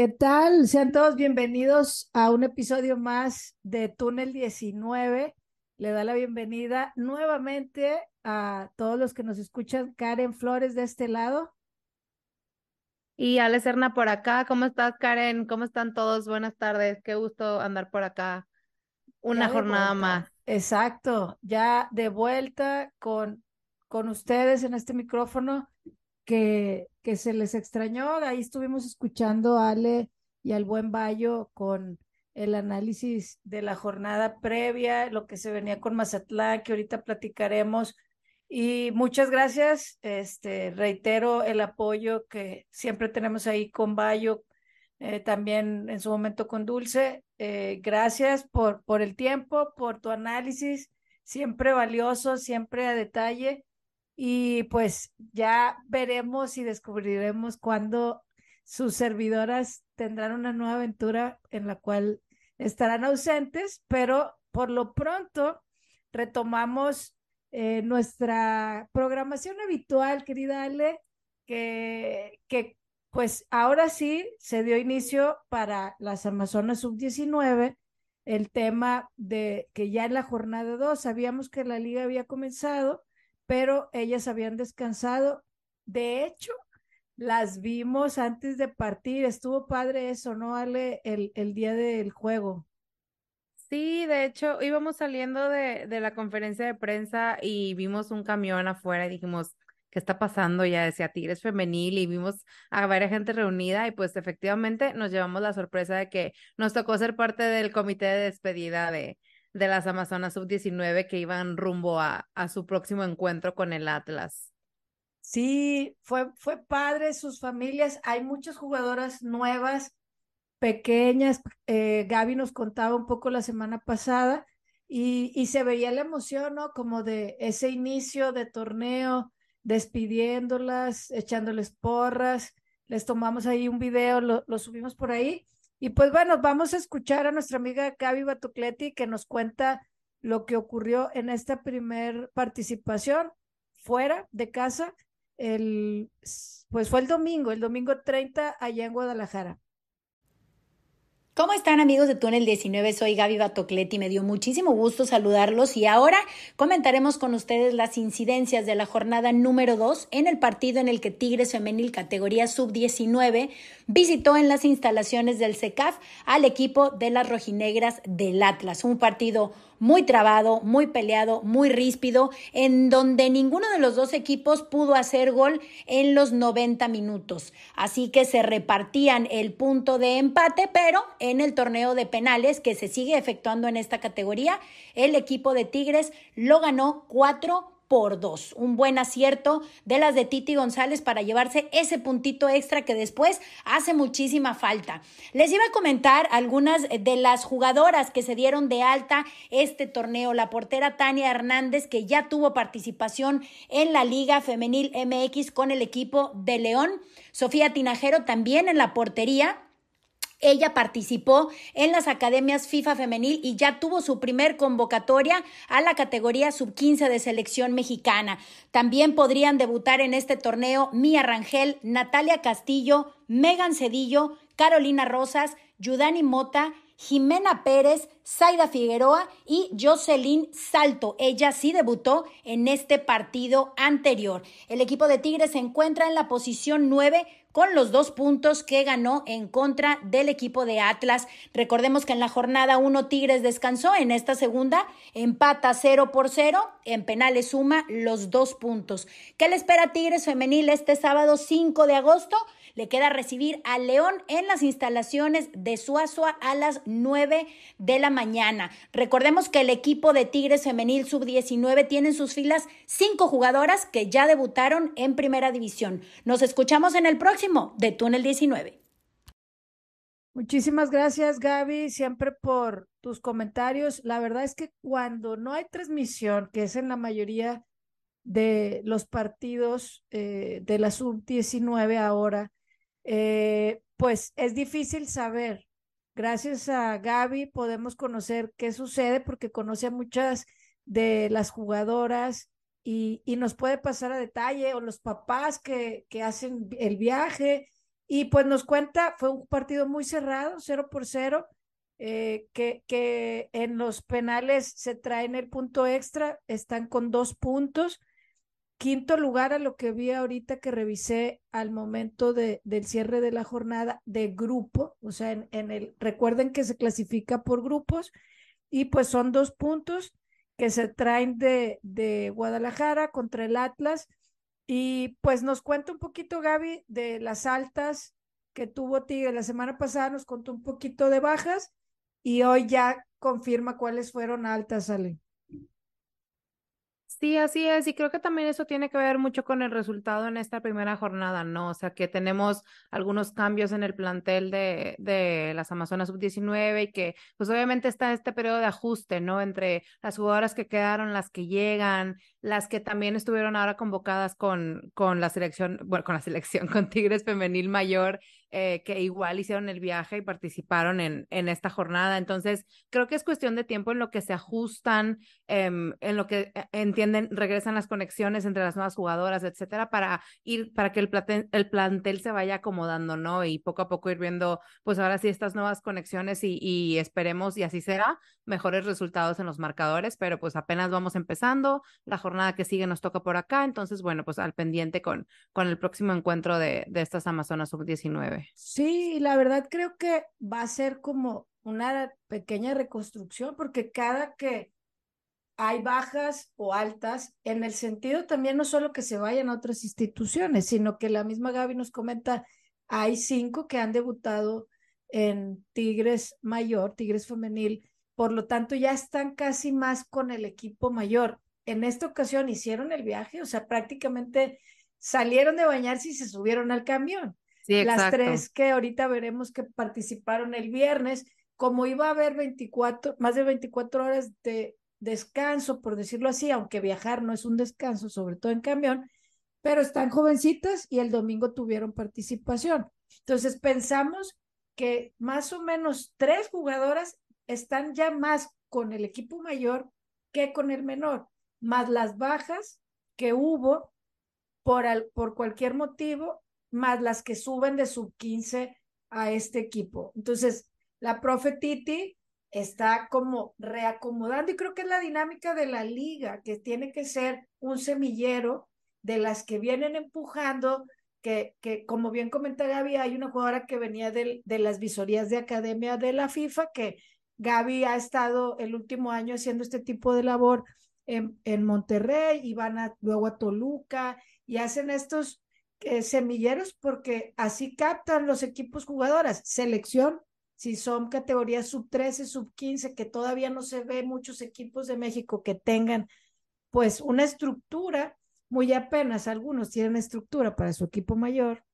¿Qué tal? Sean todos bienvenidos a un episodio más de Túnel 19. Le da la bienvenida nuevamente a todos los que nos escuchan. Karen Flores de este lado. Y Ale Serna por acá. ¿Cómo estás, Karen? ¿Cómo están todos? Buenas tardes. Qué gusto andar por acá. Una jornada más. Exacto. Ya de vuelta con, con ustedes en este micrófono que, que se les extrañó. Ahí estuvimos escuchando a Ale y al buen Bayo con el análisis de la jornada previa, lo que se venía con Mazatlán, que ahorita platicaremos. Y muchas gracias. Este, reitero el apoyo que siempre tenemos ahí con Bayo, eh, también en su momento con Dulce. Eh, gracias por, por el tiempo, por tu análisis, siempre valioso, siempre a detalle. Y pues ya veremos y descubriremos cuándo sus servidoras tendrán una nueva aventura en la cual estarán ausentes, pero por lo pronto retomamos eh, nuestra programación habitual, querida Ale, que, que pues ahora sí se dio inicio para las Amazonas Sub-19 el tema de que ya en la jornada 2 sabíamos que la liga había comenzado pero ellas habían descansado. De hecho, las vimos antes de partir. Estuvo padre eso, ¿no, Ale? El, el día del juego. Sí, de hecho, íbamos saliendo de, de la conferencia de prensa y vimos un camión afuera y dijimos, ¿qué está pasando? Ya decía Tigres Femenil y vimos a varias gente reunida y pues efectivamente nos llevamos la sorpresa de que nos tocó ser parte del comité de despedida de, de las Amazonas Sub-19 que iban rumbo a, a su próximo encuentro con el Atlas. Sí, fue, fue padre, sus familias, hay muchas jugadoras nuevas, pequeñas, eh, Gaby nos contaba un poco la semana pasada y, y se veía la emoción, ¿no? Como de ese inicio de torneo, despidiéndolas, echándoles porras, les tomamos ahí un video, lo, lo subimos por ahí y pues bueno, vamos a escuchar a nuestra amiga Gaby Batucleti que nos cuenta lo que ocurrió en esta primer participación fuera de casa. El, pues fue el domingo, el domingo 30 allá en Guadalajara. ¿Cómo están amigos de Túnel 19? Soy Gaby Batocletti, me dio muchísimo gusto saludarlos y ahora comentaremos con ustedes las incidencias de la jornada número 2 en el partido en el que Tigres Femenil categoría sub-19 visitó en las instalaciones del CECAF al equipo de las rojinegras del Atlas, un partido muy trabado, muy peleado, muy ríspido, en donde ninguno de los dos equipos pudo hacer gol en los 90 minutos. Así que se repartían el punto de empate, pero en el torneo de penales que se sigue efectuando en esta categoría, el equipo de Tigres lo ganó 4 por dos. Un buen acierto de las de Titi González para llevarse ese puntito extra que después hace muchísima falta. Les iba a comentar algunas de las jugadoras que se dieron de alta este torneo. La portera Tania Hernández, que ya tuvo participación en la Liga Femenil MX con el equipo de León. Sofía Tinajero también en la portería. Ella participó en las academias FIFA femenil y ya tuvo su primer convocatoria a la categoría sub-15 de selección mexicana. También podrían debutar en este torneo Mía Rangel, Natalia Castillo, Megan Cedillo, Carolina Rosas, Yudani Mota, Jimena Pérez, Zaida Figueroa y Jocelyn Salto. Ella sí debutó en este partido anterior. El equipo de Tigres se encuentra en la posición 9 con los dos puntos que ganó en contra del equipo de Atlas. Recordemos que en la jornada 1 Tigres descansó, en esta segunda empata 0 por 0, en penales suma los dos puntos. ¿Qué le espera a Tigres femenil este sábado 5 de agosto? Le queda recibir a León en las instalaciones de Suazua a las 9 de la mañana. Recordemos que el equipo de Tigres Femenil Sub-19 tiene en sus filas cinco jugadoras que ya debutaron en Primera División. Nos escuchamos en el próximo de Túnel 19. Muchísimas gracias, Gaby, siempre por tus comentarios. La verdad es que cuando no hay transmisión, que es en la mayoría de los partidos eh, de la sub-19 ahora, eh, pues es difícil saber. Gracias a Gaby podemos conocer qué sucede porque conoce a muchas de las jugadoras y, nos puede pasar a detalle o los papás que, hacen el viaje Y pues nos cuenta, fue un partido muy cerrado, cero por cero, eh, que, que en los penales se traen el punto extra, están con dos puntos. Quinto lugar a lo que vi ahorita que revisé al momento de, del cierre de la jornada de grupo, o sea, en, en el, recuerden que se clasifica por grupos y pues son dos puntos que se traen de, de Guadalajara contra el Atlas. Y pues nos cuenta un poquito Gaby de las altas que tuvo Tigre la semana pasada, nos contó un poquito de bajas y hoy ya confirma cuáles fueron altas, Ale. Sí, así es, y creo que también eso tiene que ver mucho con el resultado en esta primera jornada, ¿no? O sea, que tenemos algunos cambios en el plantel de, de las Amazonas Sub-19 y que pues obviamente está este periodo de ajuste, ¿no? Entre las jugadoras que quedaron, las que llegan, las que también estuvieron ahora convocadas con, con la selección, bueno, con la selección, con Tigres Femenil Mayor eh, que igual hicieron el viaje y participaron en, en esta jornada. Entonces, creo que es cuestión de tiempo en lo que se ajustan, em, en lo que eh, entienden, regresan las conexiones entre las nuevas jugadoras, etcétera, para ir, para que el, el plantel se vaya acomodando, ¿no? Y poco a poco ir viendo, pues ahora sí, estas nuevas conexiones y, y esperemos, y así será, mejores resultados en los marcadores, pero pues apenas vamos empezando, la jornada que sigue nos toca por acá, entonces, bueno, pues al pendiente con, con el próximo encuentro de, de estas Amazonas Sub-19. Sí, la verdad creo que va a ser como una pequeña reconstrucción, porque cada que hay bajas o altas, en el sentido también no solo que se vayan a otras instituciones, sino que la misma Gaby nos comenta, hay cinco que han debutado en Tigres Mayor, Tigres Femenil, por lo tanto ya están casi más con el equipo mayor. En esta ocasión hicieron el viaje, o sea, prácticamente salieron de bañarse y se subieron al camión las tres que ahorita veremos que participaron el viernes, como iba a haber 24, más de 24 horas de descanso, por decirlo así, aunque viajar no es un descanso, sobre todo en camión, pero están jovencitas y el domingo tuvieron participación. Entonces pensamos que más o menos tres jugadoras están ya más con el equipo mayor que con el menor, más las bajas que hubo por, por cualquier motivo más las que suben de sub 15 a este equipo. Entonces, la profe Titi está como reacomodando y creo que es la dinámica de la liga, que tiene que ser un semillero de las que vienen empujando, que, que como bien comenta Gaby, hay una jugadora que venía de, de las visorías de academia de la FIFA, que Gaby ha estado el último año haciendo este tipo de labor en, en Monterrey y van a, luego a Toluca y hacen estos semilleros porque así captan los equipos jugadoras. Selección, si son categorías sub 13, sub 15, que todavía no se ve muchos equipos de México que tengan pues una estructura, muy apenas algunos tienen estructura para su equipo mayor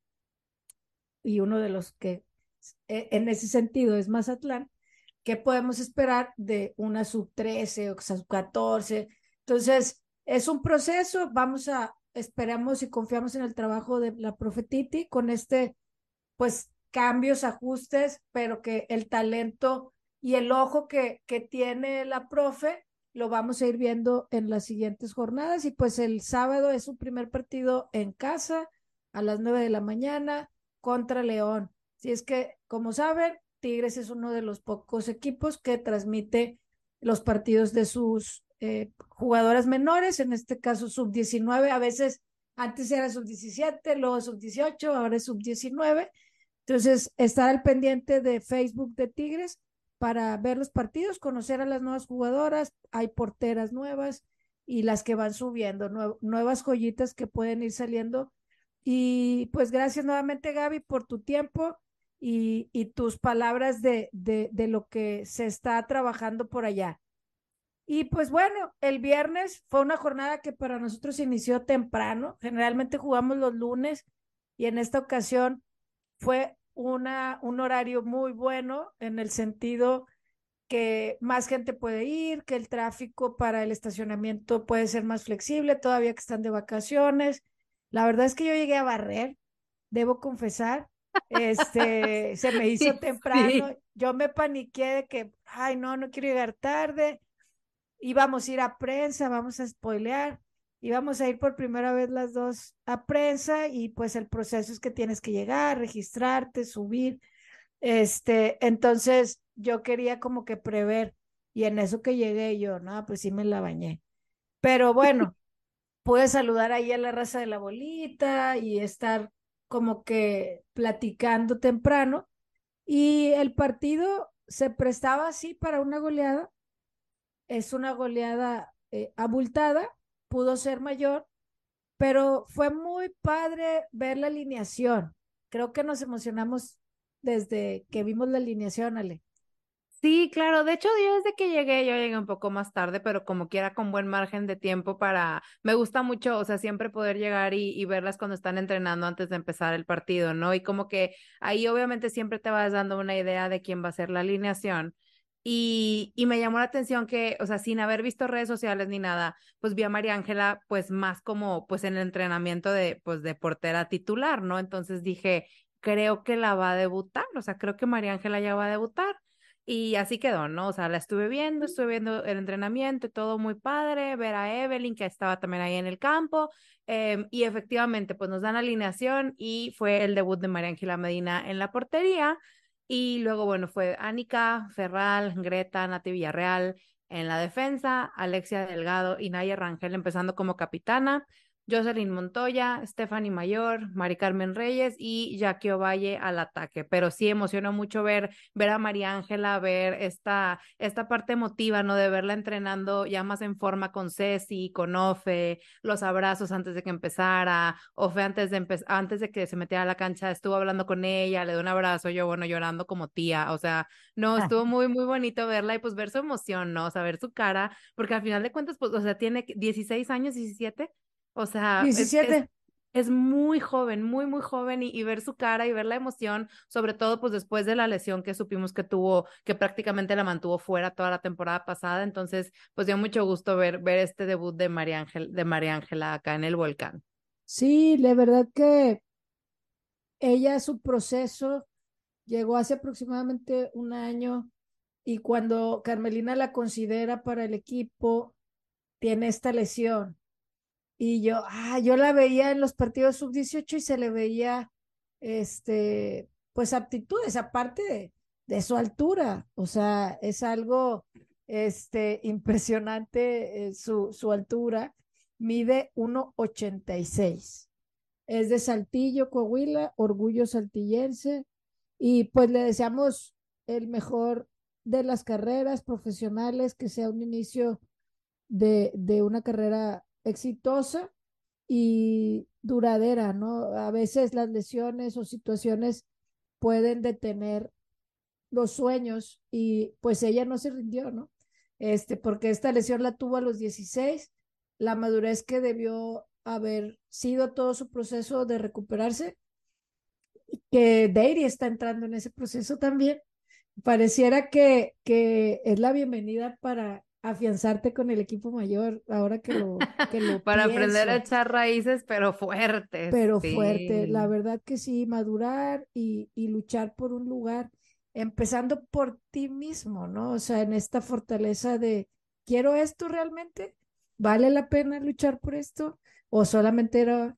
y uno de los que e, en ese sentido es Mazatlán, ¿qué podemos esperar de una sub 13 o sub 14? Entonces, es un proceso, vamos a, esperamos y confiamos en el trabajo de la profe Titi con este, pues, cambios, ajustes, pero que el talento y el ojo que, que tiene la profe lo vamos a ir viendo en las siguientes jornadas. Y pues el sábado es su primer partido en casa a las nueve de la mañana contra León. Si es que, como saben, Tigres es uno de los pocos equipos que transmite los partidos de sus eh, jugadoras menores, en este caso sub-19, a veces antes era sub-17, luego sub-18, ahora es sub-19. Entonces, estar al pendiente de Facebook de Tigres para ver los partidos, conocer a las nuevas jugadoras, hay porteras nuevas y las que van subiendo, nuevas joyitas que pueden ir saliendo. Y pues gracias nuevamente Gaby por tu tiempo y, tus palabras de, de lo que se está trabajando por allá. Y pues bueno, el viernes fue una jornada que para nosotros inició temprano. Generalmente jugamos los lunes y en esta ocasión fue una, un horario muy bueno en el sentido que más gente puede ir, que el tráfico para el estacionamiento puede ser más flexible, todavía que están de vacaciones. La verdad es que yo llegué a barrer, debo confesar. Este, se me hizo temprano. Yo me paniqué de que, ay, no, no quiero llegar tarde y vamos a ir a prensa, vamos a spoilear. íbamos a ir por primera vez las dos a prensa y pues el proceso es que tienes que llegar, registrarte, subir. Este, entonces yo quería como que prever y en eso que llegué yo, no, pues sí me la bañé. Pero bueno, pude saludar ahí a la raza de la bolita y estar como que platicando temprano y el partido se prestaba así para una goleada. Es una goleada eh, abultada, pudo ser mayor, pero fue muy padre ver la alineación. Creo que nos emocionamos desde que vimos la alineación, Ale. Sí, claro. De hecho, yo desde que llegué, yo llegué un poco más tarde, pero como quiera con buen margen de tiempo para, me gusta mucho, o sea, siempre poder llegar y, y, verlas cuando están entrenando antes de empezar el partido, ¿no? Y como que ahí obviamente siempre te vas dando una idea de quién va a ser la alineación. Y, y me llamó la atención que, o sea, sin haber visto redes sociales ni nada, pues vi a María Ángela, pues más como, pues en el entrenamiento de, pues de portera titular, ¿no? Entonces dije, creo que la va a debutar, o sea, creo que María Ángela ya va a debutar. Y así quedó, ¿no? O sea, la estuve viendo, estuve viendo el entrenamiento, todo muy padre, ver a Evelyn, que estaba también ahí en el campo, eh, y efectivamente, pues nos dan alineación y fue el debut de María Ángela Medina en la portería, y luego, bueno, fue Anika, Ferral, Greta, Nati Villarreal en la defensa, Alexia Delgado y Naya Rangel empezando como capitana, Jocelyn Montoya, Stephanie Mayor, Mari Carmen Reyes y Jackie Ovalle al ataque. Pero sí emocionó mucho ver, ver a María Ángela, ver esta, esta parte emotiva, ¿no? De verla entrenando ya más en forma con Ceci, con Ofe, los abrazos antes de que empezara, Ofe antes de antes de que se metiera a la cancha, estuvo hablando con ella, le dio un abrazo, yo, bueno, llorando como tía, o sea, no, estuvo muy, muy bonito verla y pues ver su emoción, ¿no? O sea, ver su cara, porque al final de cuentas, pues, o sea, tiene 16 años, 17 o sea, 17. Es, muy joven, muy, muy joven y, ver su cara y ver la emoción, sobre todo pues después de la lesión que supimos que tuvo, que prácticamente la mantuvo fuera toda la temporada pasada. Entonces, pues dio mucho gusto ver, ver este debut de María, Ángel, de María Ángela acá en el volcán. Sí, la verdad que ella, su proceso llegó hace aproximadamente un año y cuando Carmelina la considera para el equipo, tiene esta lesión y yo, ah, yo la veía en los partidos sub-18 y se le veía, este, pues aptitudes, aparte de, su altura. O sea, es algo, este, impresionante eh, su, su altura. Mide 1,86. Es de Saltillo, Coahuila, orgullo saltillense. Y pues le deseamos el mejor de las carreras profesionales, que sea un inicio de, de una carrera exitosa y duradera, ¿no? A veces las lesiones o situaciones pueden detener los sueños y pues ella no se rindió, ¿no? Este, porque esta lesión la tuvo a los 16, la madurez que debió haber sido todo su proceso de recuperarse, que Deiry está entrando en ese proceso también. Pareciera que, que es la bienvenida para afianzarte con el equipo mayor, ahora que lo, que lo Para pienso. aprender a echar raíces, pero fuertes. Pero sí. fuerte, la verdad que sí, madurar y, y luchar por un lugar, empezando por ti mismo, ¿no? O sea, en esta fortaleza de, ¿quiero esto realmente? ¿Vale la pena luchar por esto? ¿O solamente era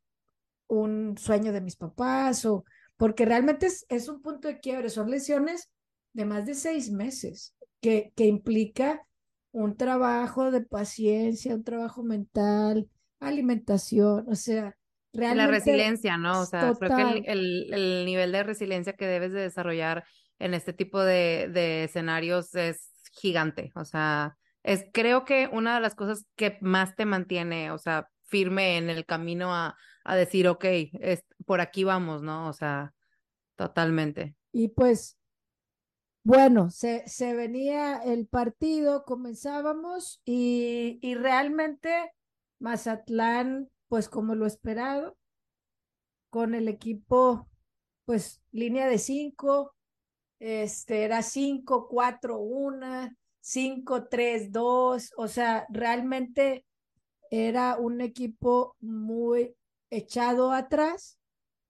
un sueño de mis papás? O porque realmente es, es un punto de quiebre, son lesiones de más de seis meses, que, que implica un trabajo de paciencia, un trabajo mental, alimentación, o sea, realmente. La resiliencia, ¿no? O sea, total. creo que el, el, el, nivel de resiliencia que debes de desarrollar en este tipo de, de escenarios es gigante, o sea, es creo que una de las cosas que más te mantiene, o sea, firme en el camino a, a decir, ok, es, por aquí vamos, ¿no? O sea, totalmente. Y pues bueno, se, se, venía el partido, comenzábamos y, y, realmente Mazatlán, pues como lo esperado, con el equipo, pues línea de cinco, este era cinco, cuatro, una, cinco, tres, dos, o sea, realmente era un equipo muy echado atrás,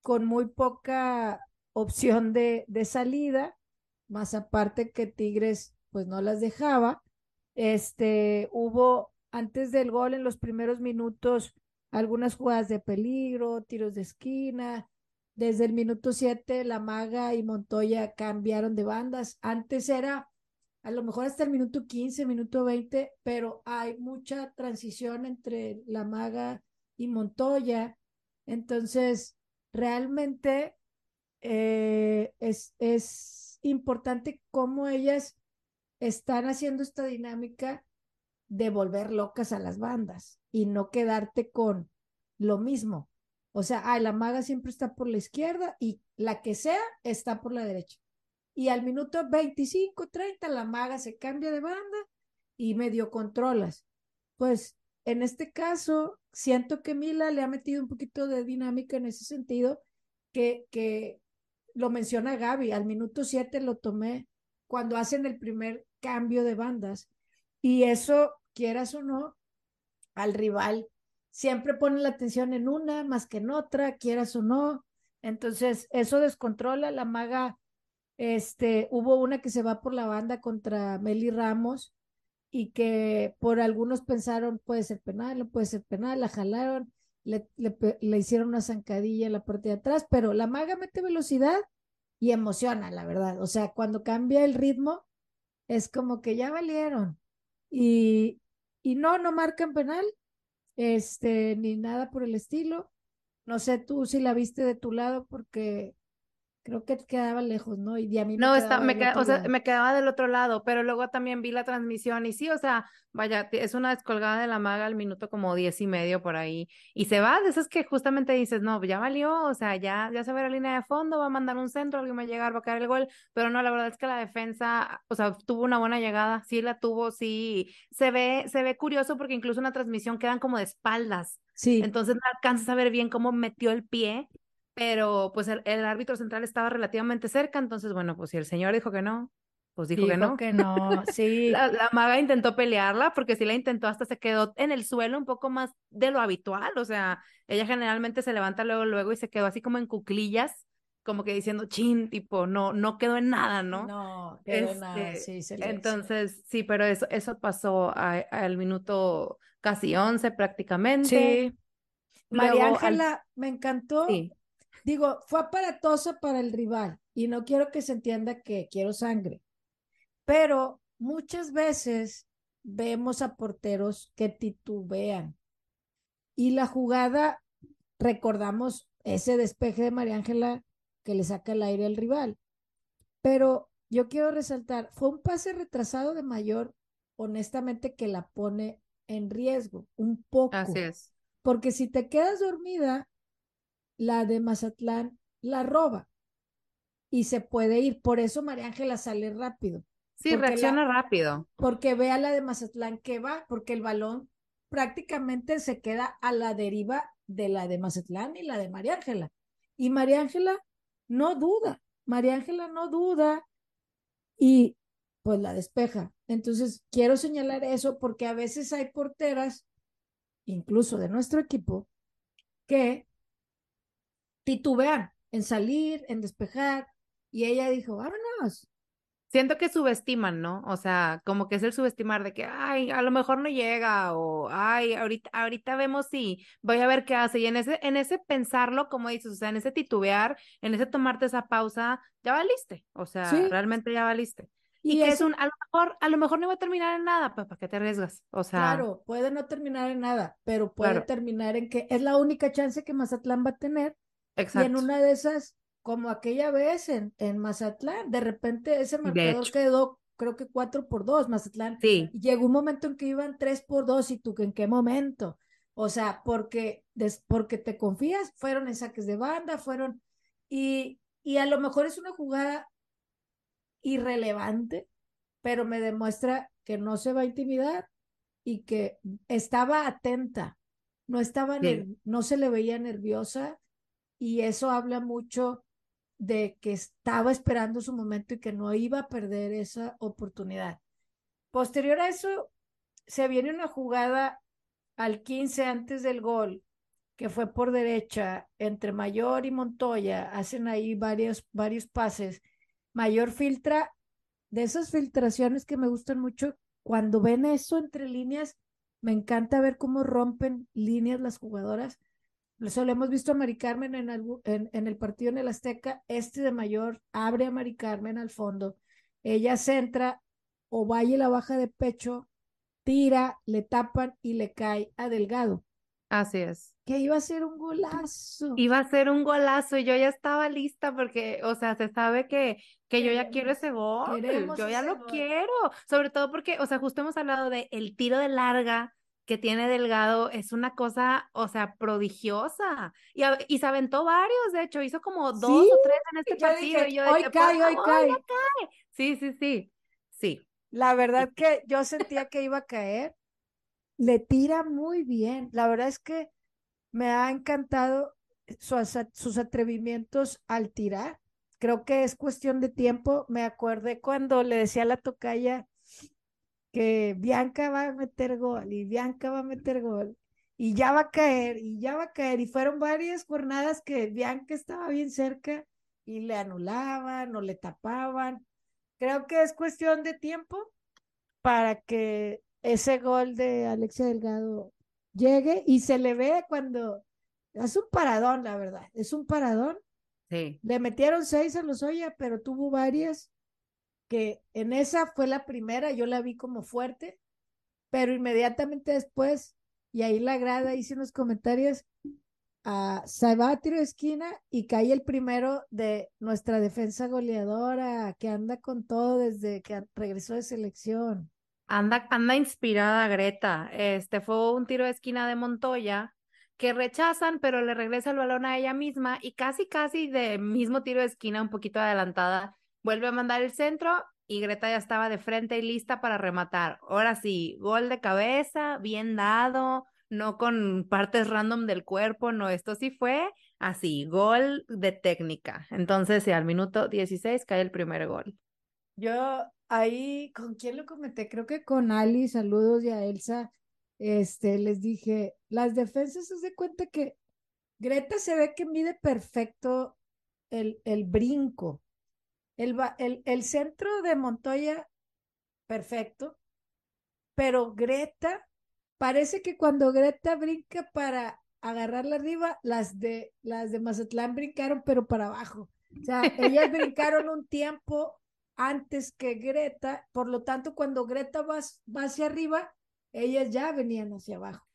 con muy poca opción de, de salida más aparte que Tigres pues no las dejaba, este, hubo antes del gol, en los primeros minutos, algunas jugadas de peligro, tiros de esquina. Desde el minuto 7, la maga y Montoya cambiaron de bandas. Antes era a lo mejor hasta el minuto 15, minuto 20, pero hay mucha transición entre la maga y Montoya. Entonces, realmente eh, es, es importante cómo ellas están haciendo esta dinámica de volver locas a las bandas y no quedarte con lo mismo. O sea, ay, la maga siempre está por la izquierda y la que sea está por la derecha. Y al minuto 25, 30, la maga se cambia de banda y medio controlas. Pues en este caso, siento que Mila le ha metido un poquito de dinámica en ese sentido, que, que lo menciona Gaby, al minuto 7 lo tomé cuando hacen el primer cambio de bandas. Y eso, quieras o no, al rival siempre pone la atención en una más que en otra, quieras o no. Entonces, eso descontrola. La maga, este, hubo una que se va por la banda contra Meli Ramos y que por algunos pensaron puede ser penal, no puede ser penal, la jalaron, le, le, le hicieron una zancadilla en la parte de atrás, pero la maga mete velocidad y emociona, la verdad. O sea, cuando cambia el ritmo, es como que ya valieron. Y, y no, no marcan penal, este, ni nada por el estilo. No sé tú si la viste de tu lado porque creo que quedaba lejos, ¿no? Y a mí me no, está, me, o sea, me quedaba del otro lado, pero luego también vi la transmisión y sí, o sea, vaya, es una descolgada de la maga al minuto como diez y medio por ahí y se va, de esas que justamente dices, no, ya valió, o sea, ya, ya se ve la línea de fondo, va a mandar un centro, alguien va a llegar, va a caer el gol, pero no, la verdad es que la defensa, o sea, tuvo una buena llegada, sí la tuvo, sí, se ve, se ve curioso porque incluso en la transmisión quedan como de espaldas. Sí. Entonces no alcanzas a ver bien cómo metió el pie pero pues el, árbitro central estaba relativamente cerca, entonces bueno, pues si el señor dijo que no, pues dijo, que no. que no, sí. La, maga intentó pelearla porque si la intentó hasta se quedó en el suelo un poco más de lo habitual, o sea, ella generalmente se levanta luego, luego y se quedó así como en cuclillas, como que diciendo, chin, tipo, no, no quedó en nada, ¿no? No, quedó en nada, este, sí. entonces, sí, pero eso, eso pasó al minuto casi once prácticamente. Sí. María Ángela, me encantó. Sí digo, fue aparatosa para el rival y no quiero que se entienda que quiero sangre, pero muchas veces vemos a porteros que titubean y la jugada, recordamos ese despeje de María Ángela que le saca el aire al rival, pero yo quiero resaltar, fue un pase retrasado de mayor, honestamente, que la pone en riesgo, un poco. Así es. Porque si te quedas dormida, la de Mazatlán la roba y se puede ir. Por eso María Ángela sale rápido. Sí, reacciona rápido. Porque ve a la de Mazatlán que va, porque el balón prácticamente se queda a la deriva de la de Mazatlán y la de María Ángela. Y María Ángela no duda, María Ángela no duda y pues la despeja. Entonces, quiero señalar eso porque a veces hay porteras, incluso de nuestro equipo, que titubean en salir, en despejar, y ella dijo, vámonos. Siento que subestiman, ¿no? O sea, como que es el subestimar de que, ay, a lo mejor no llega, o ay, ahorita, ahorita vemos si voy a ver qué hace. Y en ese, en ese pensarlo, como dices, o sea, en ese titubear, en ese tomarte esa pausa, ya valiste. O sea, realmente ya valiste. Y, que es un, a lo mejor, a lo mejor no va a terminar en nada, pues ¿para qué te arriesgas? O sea. Claro, puede no terminar en nada, pero puede terminar en que es la única chance que Mazatlán va a tener y en una de esas, como aquella vez en, en Mazatlán, de repente ese marcador quedó, creo que cuatro por dos, Mazatlán. Sí. Y llegó un momento en que iban tres por dos y tú, ¿en qué momento? O sea, porque, porque te confías, fueron en saques de banda, fueron, y, y a lo mejor es una jugada irrelevante, pero me demuestra que no se va a intimidar y que estaba atenta, no estaba, no se le veía nerviosa, y eso habla mucho de que estaba esperando su momento y que no iba a perder esa oportunidad. Posterior a eso, se viene una jugada al 15 antes del gol, que fue por derecha entre Mayor y Montoya, hacen ahí varios, varios pases. Mayor filtra, de esas filtraciones que me gustan mucho, cuando ven eso entre líneas, Me encanta ver cómo rompen líneas las jugadoras. Eso lo hemos visto a Mari Carmen en, en, en, el partido en el Azteca. Este de mayor abre a Mari Carmen al fondo. Ella centra o vaya la baja de pecho, tira, le tapan y le cae a Delgado. Así es. Que iba a ser un golazo. Iba a ser un golazo y yo ya estaba lista porque, o sea, se sabe que, que yo ya quiero ese gol. Yo ya lo quiero. Sobre todo porque, o sea, justo hemos hablado de el tiro de larga que tiene Delgado es una cosa, o sea, prodigiosa. Y, y se aventó varios, de hecho, hizo como dos o tres en este partido. y yo hoy cae, hoy cae. Sí, sí, sí. Sí. La verdad que yo sentía que iba a caer. Le tira muy bien. La verdad es que me ha encantado sus atrevimientos al tirar. Creo que es cuestión de tiempo. Me acordé cuando le decía a la tocaya, que Bianca va a meter gol y Bianca va a meter gol y ya va a caer y ya va a caer. Y fueron varias jornadas que Bianca estaba bien cerca y le anulaban o le tapaban. Creo que es cuestión de tiempo para que ese gol de Alexia Delgado llegue y se le ve cuando es un paradón, la verdad, es un paradón. Sí. Le metieron seis a los Oya, pero tuvo varias que en esa fue la primera, yo la vi como fuerte, pero inmediatamente después, y ahí la grada hice unos comentarios, a se va a tiro de esquina y cae el primero de nuestra defensa goleadora, que anda con todo desde que regresó de selección. Anda, anda inspirada Greta. Este fue un tiro de esquina de Montoya que rechazan, pero le regresa el balón a ella misma y casi, casi de mismo tiro de esquina, un poquito adelantada, Vuelve a mandar el centro y Greta ya estaba de frente y lista para rematar. Ahora sí, gol de cabeza, bien dado, no con partes random del cuerpo, no, esto sí fue así, gol de técnica. Entonces, sí, al minuto 16 cae el primer gol. Yo ahí, ¿con quién lo comenté? Creo que con Ali, saludos y a Elsa, este, les dije, las defensas se de cuenta que Greta se ve que mide perfecto el, el brinco. El, el, centro de Montoya, perfecto, pero Greta, parece que cuando Greta brinca para agarrarla arriba, las de, las de Mazatlán brincaron, pero para abajo. O sea, ellas brincaron un tiempo antes que Greta, por lo tanto, cuando Greta va, va hacia arriba, ellas ya venían hacia abajo.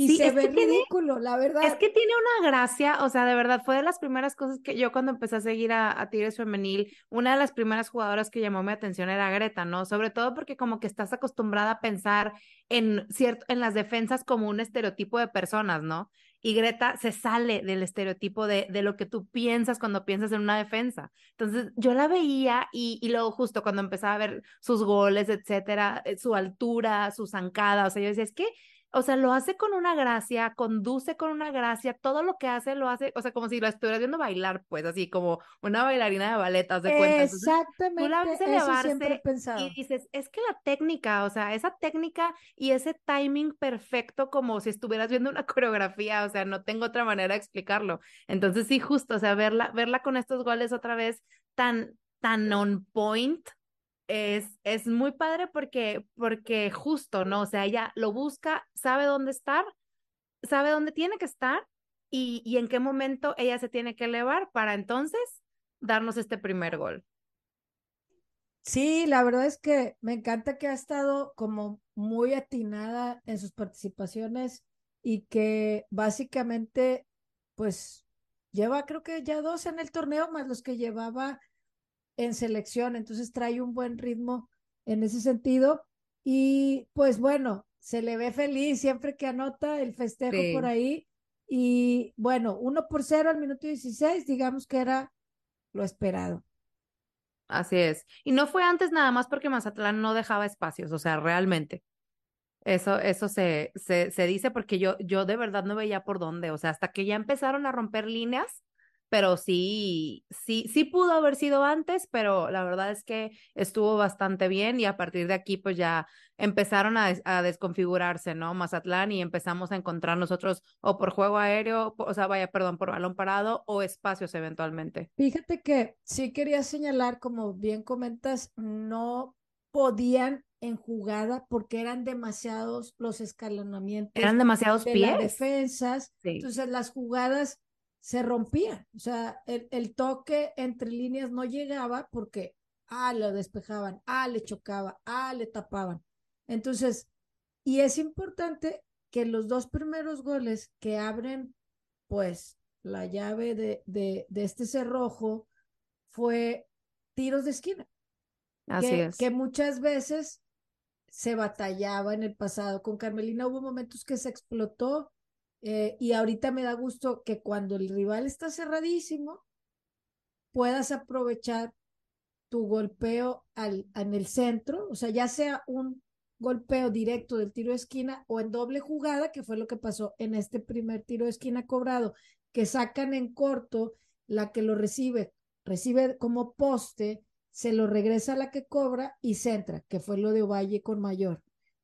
Y se ve ridículo, la verdad. Es que tiene una gracia, o sea, de verdad, fue de las primeras cosas que yo cuando empecé a seguir a, a Tigres Femenil, una de las primeras jugadoras que llamó mi atención era Greta, ¿no? Sobre todo porque como que estás acostumbrada a pensar en, cierto, en las defensas como un estereotipo de personas, ¿no? Y Greta se sale del estereotipo de, de lo que tú piensas cuando piensas en una defensa. Entonces, yo la veía y, y luego justo cuando empezaba a ver sus goles, etcétera, eh, su altura, su zancada, o sea, yo decía, es que o sea, lo hace con una gracia, conduce con una gracia, todo lo que hace lo hace, o sea, como si lo estuvieras viendo bailar, pues así como una bailarina de baletas de cuenta. Exactamente. tú la ves elevarse y dices, es que la técnica, o sea, esa técnica y ese timing perfecto como si estuvieras viendo una coreografía, o sea, no tengo otra manera de explicarlo. Entonces sí, justo, o sea, verla, verla con estos goles otra vez tan, tan on point, es, es muy padre porque, porque justo, ¿no? O sea, ella lo busca, sabe dónde estar, sabe dónde tiene que estar y, y en qué momento ella se tiene que elevar para entonces darnos este primer gol. Sí, la verdad es que me encanta que ha estado como muy atinada en sus participaciones y que básicamente, pues, lleva creo que ya dos en el torneo, más los que llevaba en selección, entonces trae un buen ritmo en ese sentido. Y pues bueno, se le ve feliz siempre que anota el festejo por ahí. Y bueno, uno por cero al minuto 16, digamos que era lo esperado. Así es. Y no fue antes nada más porque Mazatlán no dejaba espacios, o sea, realmente. Eso, eso se, se, se dice porque yo, yo de verdad no veía por dónde, o sea, hasta que ya empezaron a romper líneas, pero sí, sí, sí pudo haber sido antes, pero la verdad es que estuvo bastante bien y a partir de aquí pues ya empezaron a, a desconfigurarse, ¿no? Mazatlán y empezamos a encontrar nosotros o por juego aéreo, o sea, vaya, perdón, por balón parado o espacios eventualmente. Fíjate que sí quería señalar, como bien comentas, no podían en jugada porque eran demasiados los escalonamientos. Eran demasiados de pies. las defensas. Sí. Entonces las jugadas se rompían. O sea, el, el, toque entre líneas no llegaba porque, ah, lo despejaban, ah, le chocaba, ah, le tapaban. Entonces, y es importante que los dos primeros goles que abren, pues, la llave de, de, de este cerrojo fue tiros de esquina. Así que, es. que muchas veces se batallaba en el pasado. Con Carmelina hubo momentos que se explotó eh, y ahorita me da gusto que cuando el rival está cerradísimo, puedas aprovechar tu golpeo al, en el centro, o sea, ya sea un golpeo directo del tiro de esquina o en doble jugada, que fue lo que pasó en este primer tiro de esquina cobrado, que sacan en corto la que lo recibe, recibe como poste, se lo regresa a la que cobra y centra, que fue lo de Ovalle con Mayor,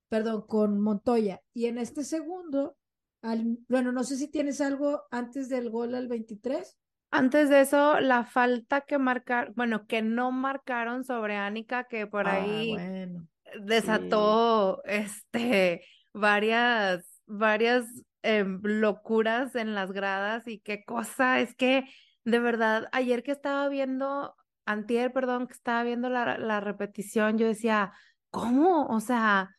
perdón, con Montoya. Y en este segundo, al, bueno, no sé si tienes algo antes del gol al 23. Antes de eso, la falta que marcar, bueno, que no marcaron sobre Ánica, que por Ah, ahí bueno. desató este varias, varias em, locuras en las gradas y qué cosa, es que de verdad, ayer que estaba viendo, antier, perdón, que estaba viendo la, la repetición, yo decía, ¿cómo? O sea,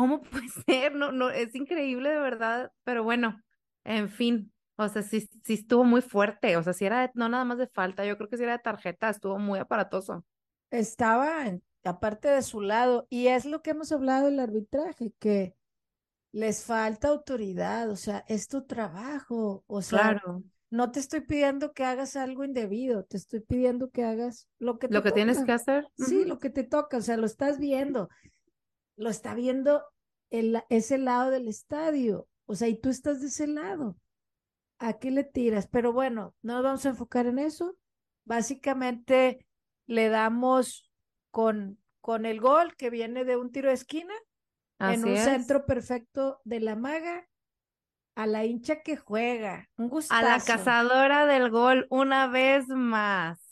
¿cómo puede ser? No, no, es increíble de verdad, pero bueno, en fin, o sea, sí, sí estuvo muy fuerte, o sea, si era de- no nada más de falta, yo creo que si era de tarjeta, estuvo muy aparatoso. Estaba en- aparte de su lado, y es lo que hemos hablado del arbitraje, que les falta autoridad, o sea, es tu trabajo, o sea, Claro, no te estoy pidiendo que hagas algo indebido, te estoy pidiendo que hagas lo que te lo que tienes que hacer. Sí, lo que te toca, o sea, lo estás viendo, lo está viendo el, ese lado del estadio, o sea, y tú estás de ese lado. ¿A qué le tiras? Pero bueno, no nos vamos a enfocar en eso. Básicamente le damos con, con el gol que viene de un tiro de esquina en un es. centro perfecto de la maga a la hincha que juega. Un A la cazadora del gol una vez más.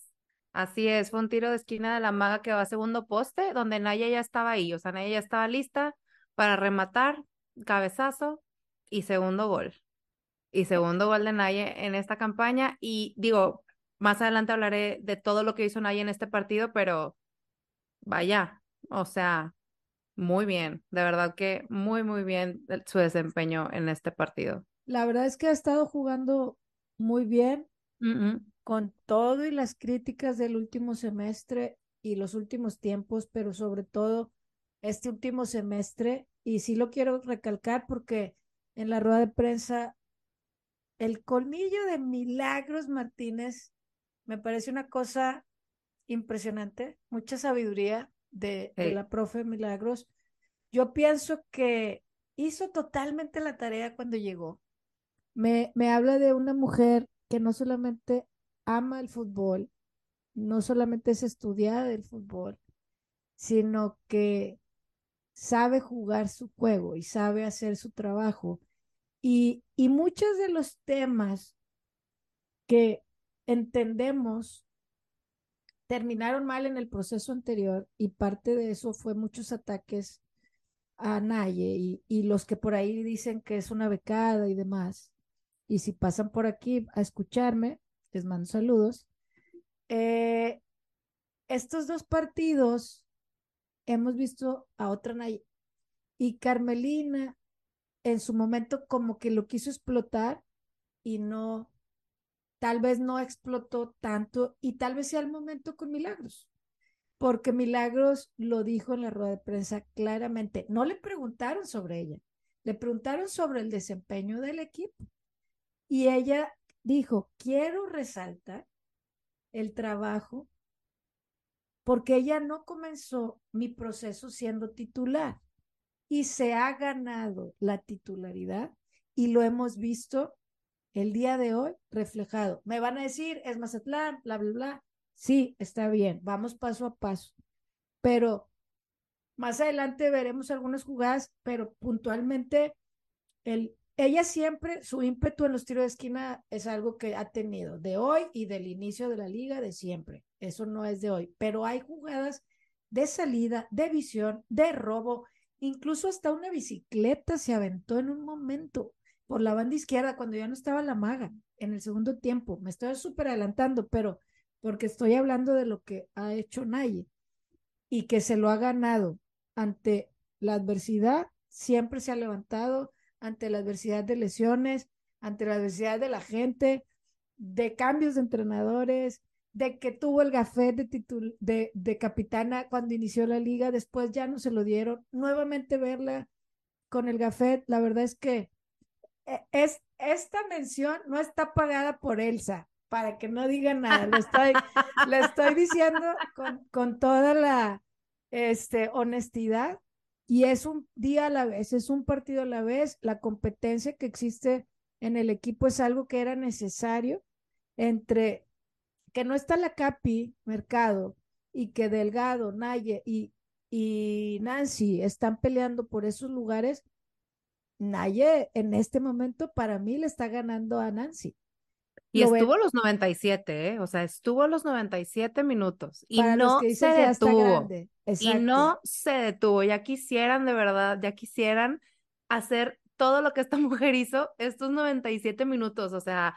Así es, fue un tiro de esquina de la maga que va a segundo poste, donde Naya ya estaba ahí, o sea, Naya ya estaba lista para rematar, cabezazo y segundo gol. Y segundo gol de Naya en esta campaña. Y digo, más adelante hablaré de todo lo que hizo Naya en este partido, pero vaya, o sea, muy bien, de verdad que muy, muy bien su desempeño en este partido. La verdad es que ha estado jugando muy bien Mm, mm. Con todo y las críticas del último semestre y los últimos tiempos, pero sobre todo este último semestre. Y sí lo quiero recalcar porque en la rueda de prensa, el colmillo de Milagros Martínez me parece una cosa impresionante, mucha sabiduría de, la profe Milagros. Yo pienso que hizo totalmente la tarea cuando llegó. Me, me habla de una mujer que no solamente ama el fútbol, no solamente es estudiada del fútbol, sino que sabe jugar su juego y sabe hacer su trabajo. Y, y muchos de los temas que entendemos terminaron mal en el proceso anterior y parte de eso fue muchos ataques a Naye y, y los que por ahí dicen que es una becada y demás. Y si pasan por aquí a escucharme, les mando saludos. Eh, estos dos partidos hemos visto a otra Naye y Carmelina en su momento como que lo quiso explotar y no, tal vez no explotó tanto y tal vez sea el momento con Milagros, porque Milagros lo dijo en la rueda de prensa claramente. No le preguntaron sobre ella, le preguntaron sobre el desempeño del equipo y ella dijo, quiero resaltar el trabajo porque ella no comenzó mi proceso siendo titular y se ha ganado la titularidad y lo hemos visto el día de hoy reflejado. Me van a decir, es Mazatlán, bla, bla, bla. Sí, está bien, vamos paso a paso. Pero más adelante veremos algunas jugadas, pero puntualmente el, ella siempre, su ímpetu en los tiros de esquina es algo que ha tenido de hoy y del inicio de la liga de siempre. Eso no es de hoy, pero hay jugadas de salida, de visión, de robo, incluso hasta una bicicleta se aventó en un momento por la banda izquierda cuando ya no estaba la maga en el segundo tiempo. Me estoy súper adelantando, pero porque estoy hablando de lo que ha hecho Naye y que se lo ha ganado ante la adversidad, siempre se ha levantado ante la adversidad de lesiones, ante la adversidad de la gente, de cambios de entrenadores, de que tuvo el gafet de, de, de capitana cuando inició la liga, después ya no se lo dieron. Nuevamente verla con el gafet, la verdad es que e, es, esta mención no está pagada por Elsa, para que no diga nada, lo estoy, lo estoy diciendo con, con toda la este, honestidad y es un día a la vez, es un partido a la vez, la competencia que existe en el equipo es algo que era necesario entre que no está la Capi Mercado y que Delgado, Naye y, y Nancy están peleando por esos lugares, Naye en este momento para mí le está ganando a Nancy. Y estuvo los 97, ¿eh? O sea, estuvo los 97 minutos y no se detuvo. Y no se detuvo. Ya quisieran, de verdad, ya quisieran hacer todo lo que esta mujer hizo estos 97 minutos. O sea,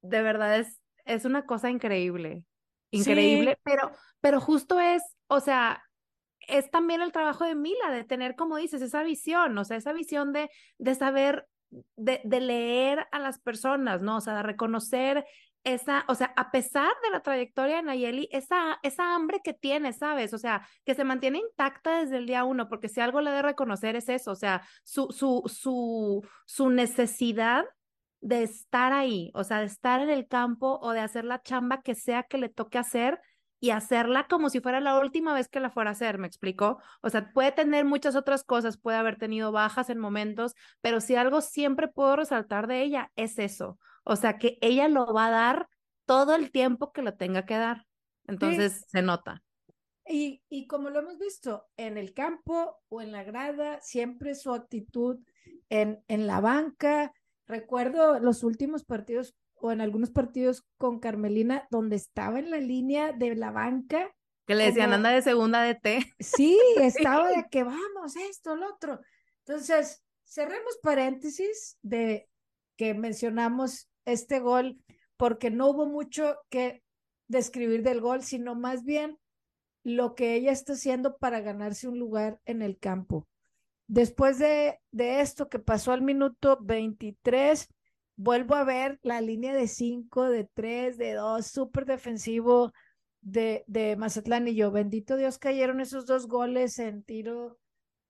de verdad es, es una cosa increíble. Increíble, pero, pero justo es, o sea, es también el trabajo de Mila, de tener, como dices, esa visión, o sea, esa visión de, de saber de, de, leer a las personas, ¿no? O sea, de reconocer esa, o sea, a pesar de la trayectoria de Nayeli, esa, esa hambre que tiene, ¿sabes? O sea, que se mantiene intacta desde el día uno, porque si algo le de reconocer es eso, o sea, su, su, su, su necesidad de estar ahí, o sea, de estar en el campo o de hacer la chamba que sea que le toque hacer y hacerla como si fuera la última vez que la fuera a hacer, ¿me explico? O sea, puede tener muchas otras cosas, puede haber tenido bajas en momentos, pero si algo siempre puedo resaltar de ella es eso, o sea, que ella lo va a dar todo el tiempo que lo tenga que dar. Entonces se nota. Y, y como lo hemos visto, en el campo o en la grada, siempre su actitud en, en la banca. Recuerdo los últimos partidos o en algunos partidos con Carmelina, donde estaba en la línea de la banca. Que le decían, anda de segunda de té. Sí, estaba de que vamos, esto, lo otro. Entonces, cerremos paréntesis de que mencionamos este gol, porque no hubo mucho que describir del gol, sino más bien lo que ella está haciendo para ganarse un lugar en el campo. Después de, de esto que pasó al minuto 23, vuelvo a ver la línea de cinco, de tres, de dos, súper defensivo de, de Mazatlán y yo. Bendito Dios cayeron esos dos goles en tiro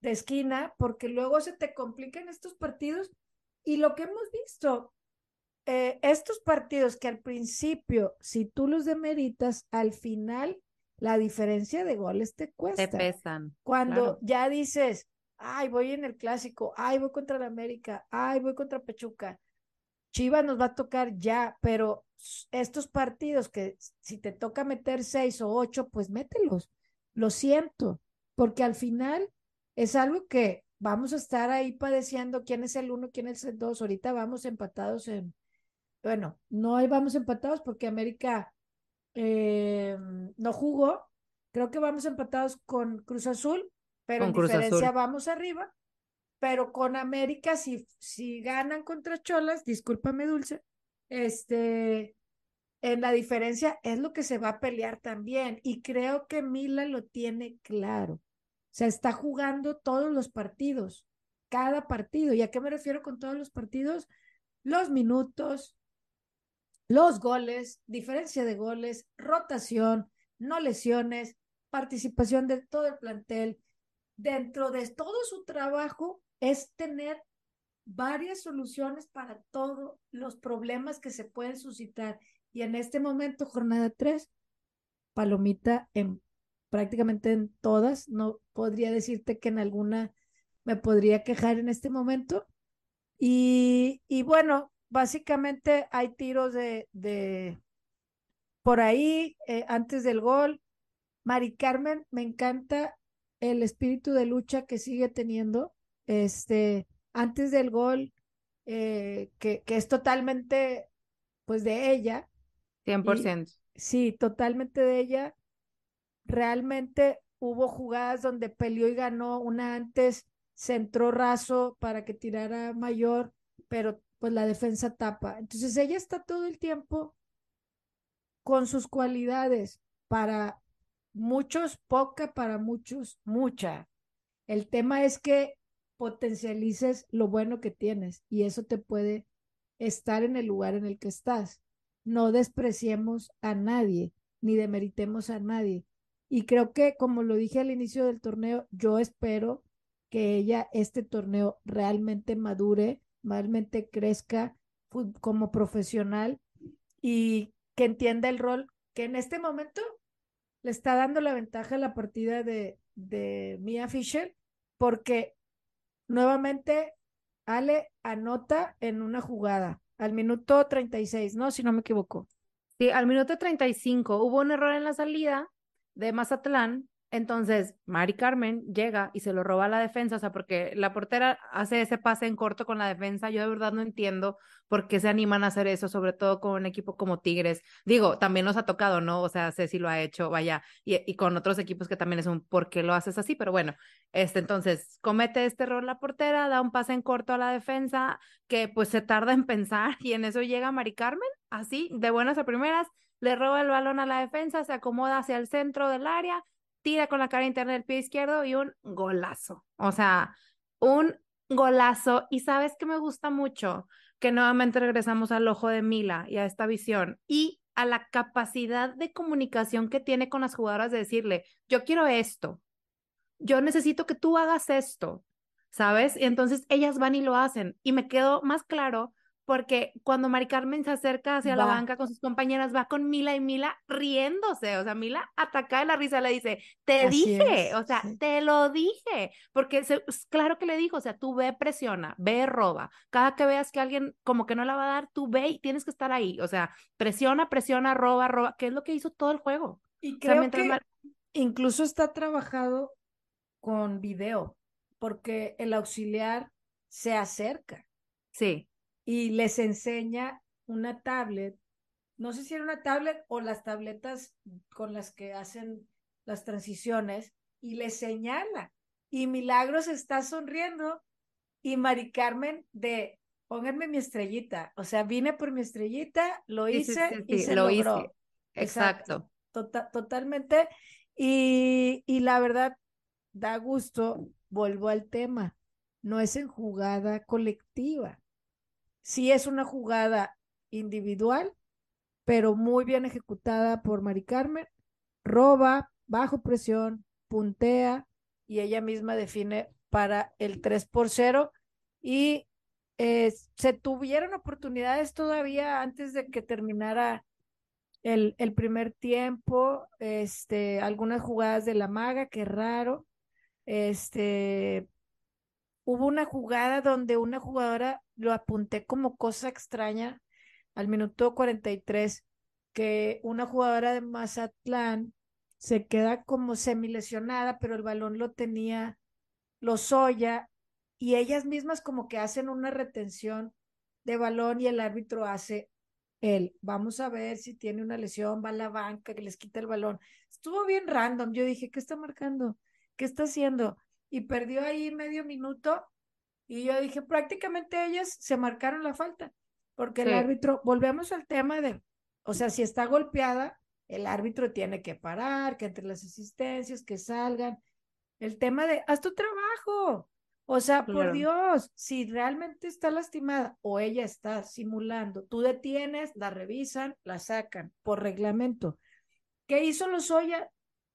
de esquina, porque luego se te complican estos partidos. Y lo que hemos visto, eh, estos partidos que al principio, si tú los demeritas, al final la diferencia de goles te cuesta. Te pesan. Cuando ya dices, ay, voy en el clásico, ay, voy contra la América, ay, voy contra Pechuca Chivas nos va a tocar ya, pero estos partidos que si te toca meter seis o ocho, pues mételos. Lo siento, porque al final es algo que vamos a estar ahí padeciendo quién es el uno, quién es el dos. Ahorita vamos empatados en, bueno, no vamos empatados porque América eh, no jugó. Creo que vamos empatados con Cruz Azul, pero en diferencia vamos arriba pero con América, si, si ganan contra Cholas, discúlpame Dulce, este, en la diferencia es lo que se va a pelear también. Y creo que Mila lo tiene claro. O sea, está jugando todos los partidos, cada partido. ¿Y a qué me refiero con todos los partidos? Los minutos, los goles, diferencia de goles, rotación, no lesiones, participación de todo el plantel. Dentro de todo su trabajo, es tener varias soluciones para todos los problemas que se pueden suscitar. Y en este momento, jornada 3, palomita en prácticamente en todas. No podría decirte que en alguna me podría quejar en este momento. Y, y bueno, básicamente hay tiros de, de por ahí, eh, antes del gol. Mari Carmen, me encanta el espíritu de lucha que sigue teniendo este, antes del gol, eh, que, que, es totalmente, pues, de ella. 100%. sí, totalmente de ella. Realmente hubo jugadas donde peleó y ganó, una antes centró raso para que tirara mayor, pero pues la defensa tapa. Entonces ella está todo el tiempo con sus cualidades, para muchos poca, para muchos mucha. El tema es que potencialices lo bueno que tienes y eso te puede estar en el lugar en el que estás. No despreciemos a nadie, ni demeritemos a nadie. Y creo que, como lo dije al inicio del torneo, yo espero que ella, este torneo, realmente madure, realmente crezca como profesional y que entienda el rol que en este momento le está dando la ventaja a la partida de, de Mia Fisher, porque nuevamente Ale anota en una jugada al minuto 36, ¿no? Si no me equivoco. Sí, al minuto 35 hubo un error en la salida de Mazatlán entonces, Mari Carmen llega y se lo roba a la defensa, o sea, porque la portera hace ese pase en corto con la defensa. Yo de verdad no entiendo por qué se animan a hacer eso, sobre todo con un equipo como Tigres. Digo, también nos ha tocado, ¿no? O sea, Ceci lo ha hecho, vaya, y, y con otros equipos que también es un por qué lo haces así, pero bueno, este, entonces comete este error la portera, da un pase en corto a la defensa, que pues se tarda en pensar, y en eso llega Mari Carmen, así, de buenas a primeras, le roba el balón a la defensa, se acomoda hacia el centro del área tira con la cara interna del pie izquierdo y un golazo. O sea, un golazo. Y sabes que me gusta mucho que nuevamente regresamos al ojo de Mila y a esta visión y a la capacidad de comunicación que tiene con las jugadoras de decirle, yo quiero esto, yo necesito que tú hagas esto, ¿sabes? Y entonces ellas van y lo hacen. Y me quedó más claro porque cuando Mari Carmen se acerca hacia la banca con sus compañeras, va con Mila y Mila riéndose, o sea, Mila ataca de la risa, le dice, te dije, o sea, te lo dije, porque claro que le dijo, o sea, tú ve, presiona, ve, roba, cada que veas que alguien como que no la va a dar, tú ve y tienes que estar ahí, o sea, presiona, presiona, roba, roba, que es lo que hizo todo el juego. Y creo que incluso está trabajado con video, porque el auxiliar se acerca. Sí y les enseña una tablet, no sé si era una tablet o las tabletas con las que hacen las transiciones, y les señala. Y Milagros está sonriendo y Mari Carmen de, pónganme mi estrellita, o sea, vine por mi estrellita, lo hice y se lo logró. Hice. Exacto. Tota-, totalmente. Y, y la verdad, da gusto, vuelvo al tema, no es en jugada colectiva sí es una jugada individual, pero muy bien ejecutada por Mari Carmen, roba, bajo presión, puntea y ella misma define para el 3 por 0 y eh, se tuvieron oportunidades todavía antes de que terminara el, el, primer tiempo, este, algunas jugadas de la maga, qué raro, este, hubo una jugada donde una jugadora lo apunté como cosa extraña al minuto 43, que una jugadora de Mazatlán se queda como semilesionada, pero el balón lo tenía Lozoya y ellas mismas como que hacen una retención de balón y el árbitro hace el, vamos a ver si tiene una lesión, va a la banca, que les quita el balón. Estuvo bien random. Yo dije, ¿qué está marcando? ¿Qué está haciendo? Y perdió ahí medio minuto y yo dije, prácticamente ellas se marcaron la falta, porque el árbitro, volvemos al tema de, o sea, si está golpeada, el árbitro tiene que parar, que entre las asistencias, que salgan. El tema de, haz tu trabajo. O sea, por Dios, si realmente está lastimada o ella está simulando, tú detienes, la revisan, la sacan por reglamento. ¿Qué hizo Lozoya?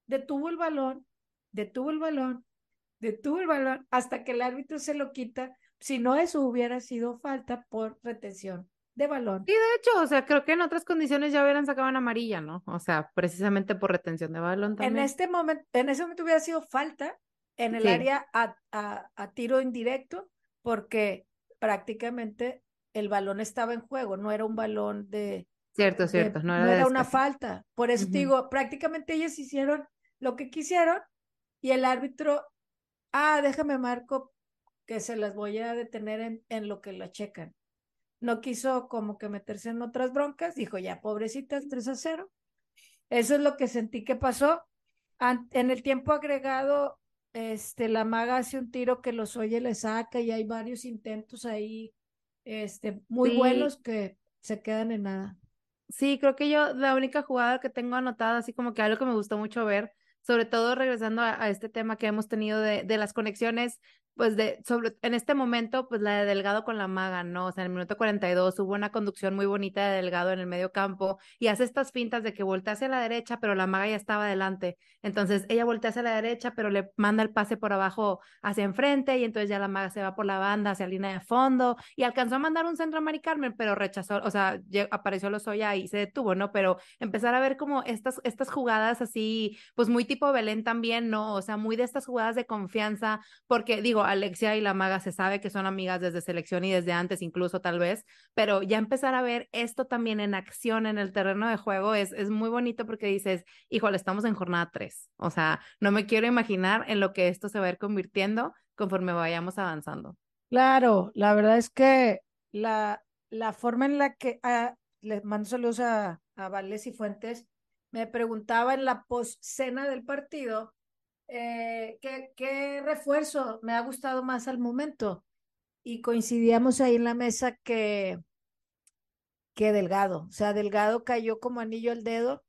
Detuvo el balón, detuvo el balón, detuvo el balón hasta que el árbitro se lo quita. Si no, eso hubiera sido falta por retención de balón. Sí, de hecho, o sea, creo que en otras condiciones ya hubieran sacado en amarilla, ¿no? O sea, precisamente por retención de balón también. En este momento, en ese momento hubiera sido falta en el área a, a, tiro indirecto, porque prácticamente el balón estaba en juego, no era un balón de. Cierto, cierto, no era, una falta. Por eso digo, prácticamente ellos hicieron lo que quisieron y el árbitro ah, déjame marco que se las voy a detener en, en lo que la checan. No quiso como que meterse en otras broncas, dijo ya, pobrecitas, 3 a 0. Eso es lo que sentí que pasó. en el tiempo agregado, este, la maga hace un tiro que los oye, le saca y hay varios intentos ahí, este, muy buenos que se quedan en nada. Sí, creo que yo la única jugada que tengo anotada, así como que algo que me gustó mucho ver, sobre todo regresando a, este tema que hemos tenido de, de, las conexiones pues de, sobre, en este momento, pues la de Delgado con la maga, ¿no? O sea, en el minuto 42 hubo una conducción muy bonita de Delgado en el medio campo y hace estas fintas de que voltea hacia la derecha, pero la maga ya estaba adelante. Entonces ella voltea hacia la derecha, pero le manda el pase por abajo hacia enfrente y entonces ya la maga se va por la banda hacia la línea de fondo y alcanzó a mandar un centro a Mari Carmen, pero rechazó, o sea, apareció Lozoya y se detuvo, ¿no? Pero empezar a ver como estas, estas jugadas así, pues muy tipo Belén también, ¿no? O sea, muy de estas jugadas de confianza, porque digo, Alexia y la maga se sabe que son amigas desde selección y desde antes incluso tal vez, pero ya empezar a ver esto también en acción en el terreno de juego es, es muy bonito porque dices, híjole, estamos en jornada 3, o sea, no me quiero imaginar en lo que esto se va a ir convirtiendo conforme vayamos avanzando. Claro, la verdad es que la, la forma en la que, ah, les mando saludos a, a Vales y Fuentes, me preguntaba en la postcena del partido eh, ¿qué, refuerzo me ha gustado más al momento? Y coincidíamos ahí en la mesa que, que Delgado, o sea, Delgado cayó como anillo al dedo,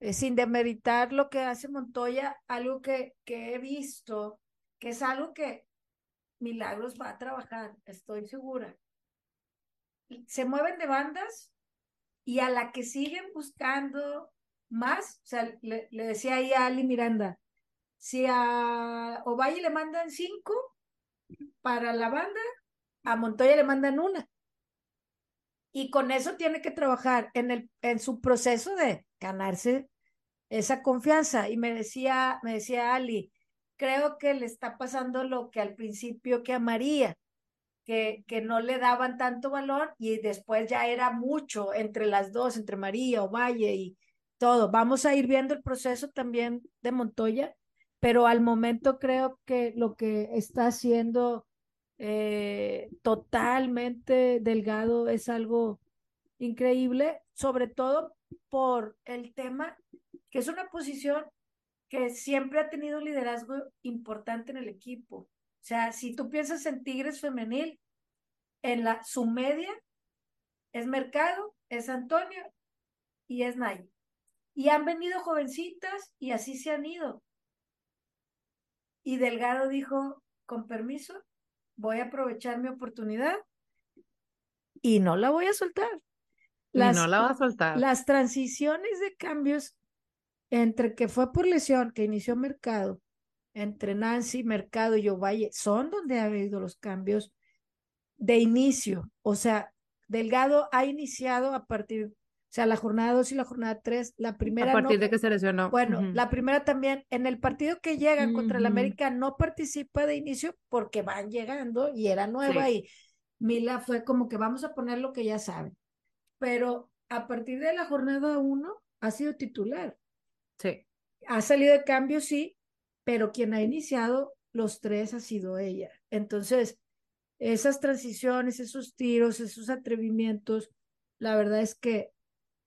eh, sin demeritar lo que hace Montoya, algo que, que he visto, que es algo que Milagros va a trabajar, estoy segura. Se mueven de bandas y a la que siguen buscando más, o sea, le, le decía ahí a Ali Miranda, si a Ovalle le mandan cinco para la banda, a Montoya le mandan una. Y con eso tiene que trabajar en, el, en su proceso de ganarse esa confianza. Y me decía, me decía Ali, creo que le está pasando lo que al principio que a María, que, que no le daban tanto valor y después ya era mucho entre las dos, entre María, Ovalle y todo. Vamos a ir viendo el proceso también de Montoya pero al momento creo que lo que está haciendo eh, totalmente delgado es algo increíble, sobre todo por el tema que es una posición que siempre ha tenido liderazgo importante en el equipo. O sea, si tú piensas en Tigres femenil, en la su media es Mercado, es Antonio y es Nay. Y han venido jovencitas y así se han ido. Y Delgado dijo, con permiso, voy a aprovechar mi oportunidad y no la voy a soltar. Las, no la va a soltar. Las transiciones de cambios entre que fue por lesión que inició Mercado, entre Nancy, Mercado y Ovalle, son donde ha habido los cambios de inicio. O sea, Delgado ha iniciado a partir sea, la jornada 2 y la jornada 3, la primera. A partir de que se lesionó. Bueno, la primera también, en el partido que llegan contra el América, no participa de inicio porque van llegando y era nueva y Mila fue como que vamos a poner lo que ya saben. Pero a partir de la jornada 1 ha sido titular. Sí. Ha salido de cambio, sí, pero quien ha iniciado los tres ha sido ella. Entonces, esas transiciones, esos tiros, esos atrevimientos, la verdad es que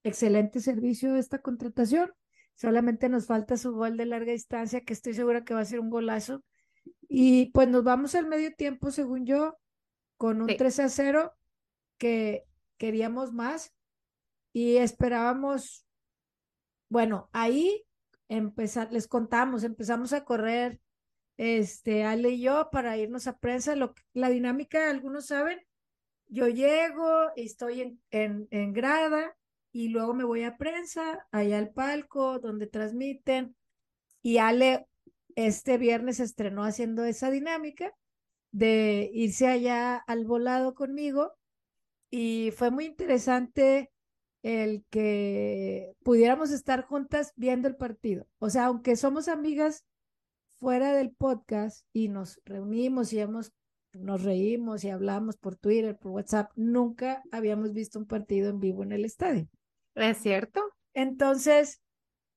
excelente servicio esta contratación. Solamente nos falta su gol de larga distancia, que estoy segura que va a ser un golazo. Y pues nos vamos al medio tiempo, según yo, con un 3 a 0 que queríamos más y esperábamos, bueno, ahí empezar, les contamos, empezamos a correr, este, Ale y yo, para irnos a prensa. Lo, la dinámica, algunos saben, yo llego, estoy en, en, en grada, y luego me voy a prensa, allá al palco donde transmiten y Ale este viernes estrenó haciendo esa dinámica de irse allá al volado conmigo y fue muy interesante el que pudiéramos estar juntas viendo el partido. O sea, aunque somos amigas fuera del podcast y nos reunimos y hemos, nos reímos y hablamos por Twitter, por WhatsApp, nunca habíamos visto un partido en vivo en el estadio. Es cierto. Entonces,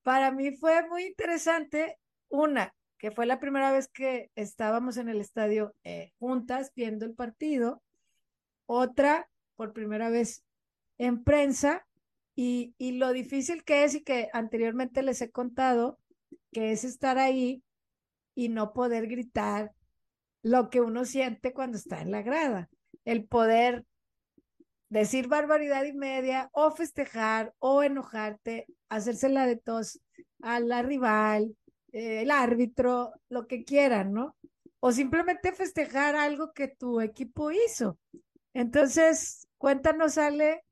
para mí fue muy interesante, una, que fue la primera vez que estábamos en el estadio eh, juntas viendo el partido, otra, por primera vez en prensa, y, y lo difícil que es y que anteriormente les he contado, que es estar ahí y no poder gritar lo que uno siente cuando está en la grada. El poder decir barbaridad y media o festejar o enojarte, hacérsela de tos a la rival, eh, el árbitro, lo que quieran, ¿no? O simplemente festejar algo que tu equipo hizo. Entonces, cuéntanos, Ale,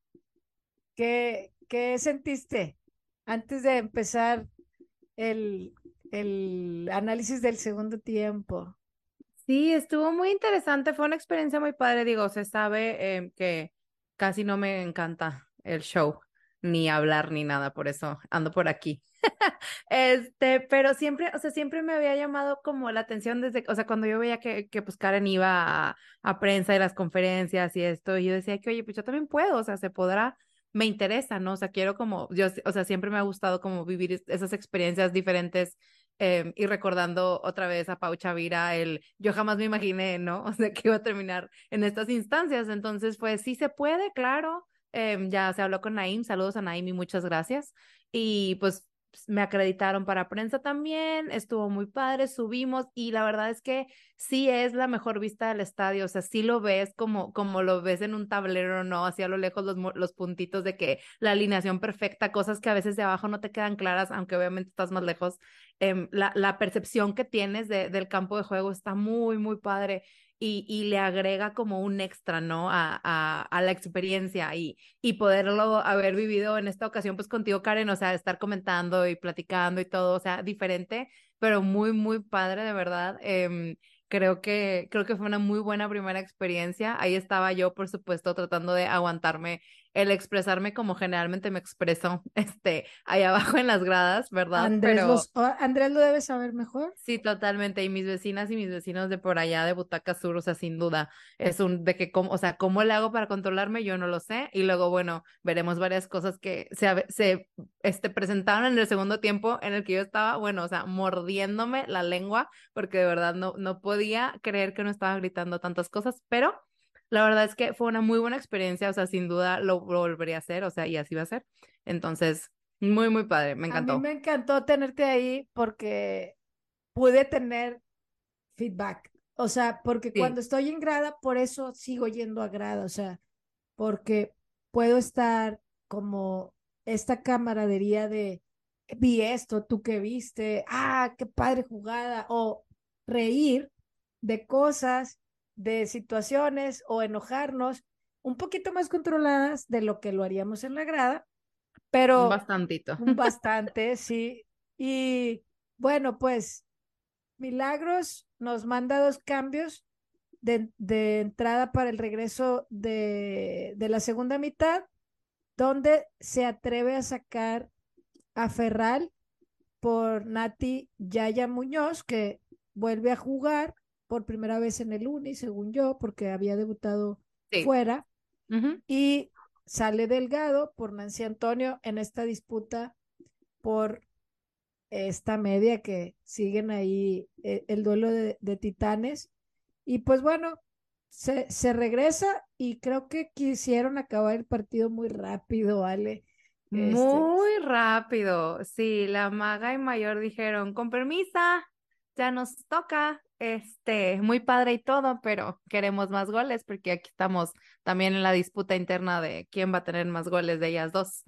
¿qué, qué sentiste antes de empezar el, el análisis del segundo tiempo? Sí, estuvo muy interesante, fue una experiencia muy padre, digo, se sabe em, que casi no me encanta el show, ni hablar ni nada, por eso ando por aquí. este, pero siempre, o sea, siempre me había llamado como la atención desde, o sea, cuando yo veía que, que pues Karen iba a, prensa y las conferencias y esto, y yo decía que, oye, pues yo también puedo, o sea, se podrá, me interesa, ¿no? O sea, quiero como, yo, o sea, siempre me ha gustado como vivir esas experiencias diferentes eh, y recordando otra vez a Pau Chavira, el yo jamás me imaginé, ¿no? O sea, que iba a terminar en estas instancias. Entonces, pues sí se puede, claro. Eh, ya se habló con Naim, saludos a Naim y muchas gracias. Y pues me acreditaron para prensa también, estuvo muy padre, subimos y la verdad es que sí es la mejor vista del estadio, o sea, sí lo ves como, como lo ves en un tablero, ¿no? Así a lo lejos los, los puntitos de que la alineación perfecta, cosas que a veces de abajo no te quedan claras, aunque obviamente estás más lejos, eh, la, la, percepción que tienes de, del campo de juego está muy, muy padre y, y, le agrega como un extra, ¿no? A, a, a, la experiencia y, y poderlo haber vivido en esta ocasión, pues contigo, Karen, o sea, estar comentando y platicando y todo, o sea, diferente, pero muy, muy padre, de verdad. Eh, creo que, creo que fue una muy buena primera experiencia. Ahí estaba yo, por supuesto, tratando de aguantarme el expresarme como generalmente me expreso, este, ahí abajo en las gradas, ¿verdad? Andrés, Pero... los, Andrés lo debe saber mejor. Sí, totalmente. Y mis vecinas y mis vecinos de por allá de Butaca Sur, o sea, sin duda, es un de que, cómo, o sea, ¿cómo le hago para controlarme? Yo no lo sé. Y luego, bueno, veremos varias cosas que se, se este, presentaron en el segundo tiempo en el que yo estaba, bueno, o sea, mordiéndome la lengua, porque de verdad no, no podía creer que no estaba gritando tantas cosas, pero la verdad es que fue una muy buena experiencia, o sea, sin duda lo, volvería a hacer, o sea, y así va a ser. Entonces, muy, muy padre, me encantó. A mí me encantó tenerte ahí porque pude tener feedback, o sea, porque sí. cuando estoy en grada, por eso sigo yendo a grada, o sea, porque puedo estar como esta camaradería de vi esto, tú que viste, ah, qué padre jugada, o reír de cosas de situaciones o enojarnos un poquito más controladas de lo que lo haríamos en la grada, pero... Un bastantito. Un bastante, sí. Y bueno, pues Milagros nos manda dos cambios de, de entrada para el regreso de, de, la segunda mitad, donde se atreve a sacar a Ferral por Nati Yaya Muñoz, que vuelve a jugar por primera vez en el Uni, según yo, porque había debutado sí. fuera. Uh -huh. Y sale Delgado por Nancy Antonio en esta disputa por esta media que siguen ahí eh, el duelo de, de, titanes. Y pues bueno, se, se, regresa y creo que quisieron acabar el partido muy rápido, Ale. Muy este... rápido, sí, la maga y mayor dijeron, con permisa, ya nos toca, este, muy padre y todo, pero queremos más goles porque aquí estamos también en la disputa interna de quién va a tener más goles de ellas dos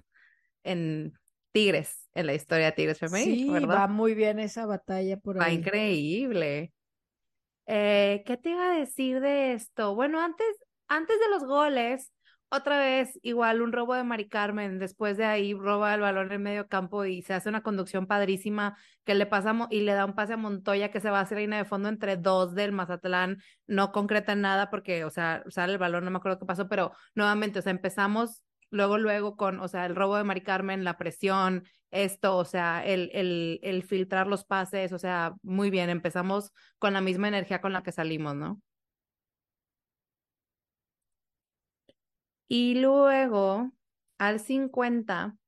en Tigres, en la historia de Tigres femenil, sí, ¿verdad? va muy bien esa batalla por ahí. Va increíble. Eh, ¿Qué te iba a decir de esto? Bueno, antes, antes de los goles, otra vez, igual un robo de Mari Carmen, después de ahí roba el balón en medio campo y se hace una conducción padrísima que le pasa y le da un pase a Montoya que se va a hacer línea de fondo entre dos del Mazatlán, no concreta nada porque, o sea, sale el balón, no me acuerdo qué pasó, pero nuevamente, o sea, empezamos luego, luego con, o sea, el robo de Mari Carmen, la presión, esto, o sea, el, el, el filtrar los pases, o sea, muy bien, empezamos con la misma energía con la que salimos, ¿no? Y luego, al 50,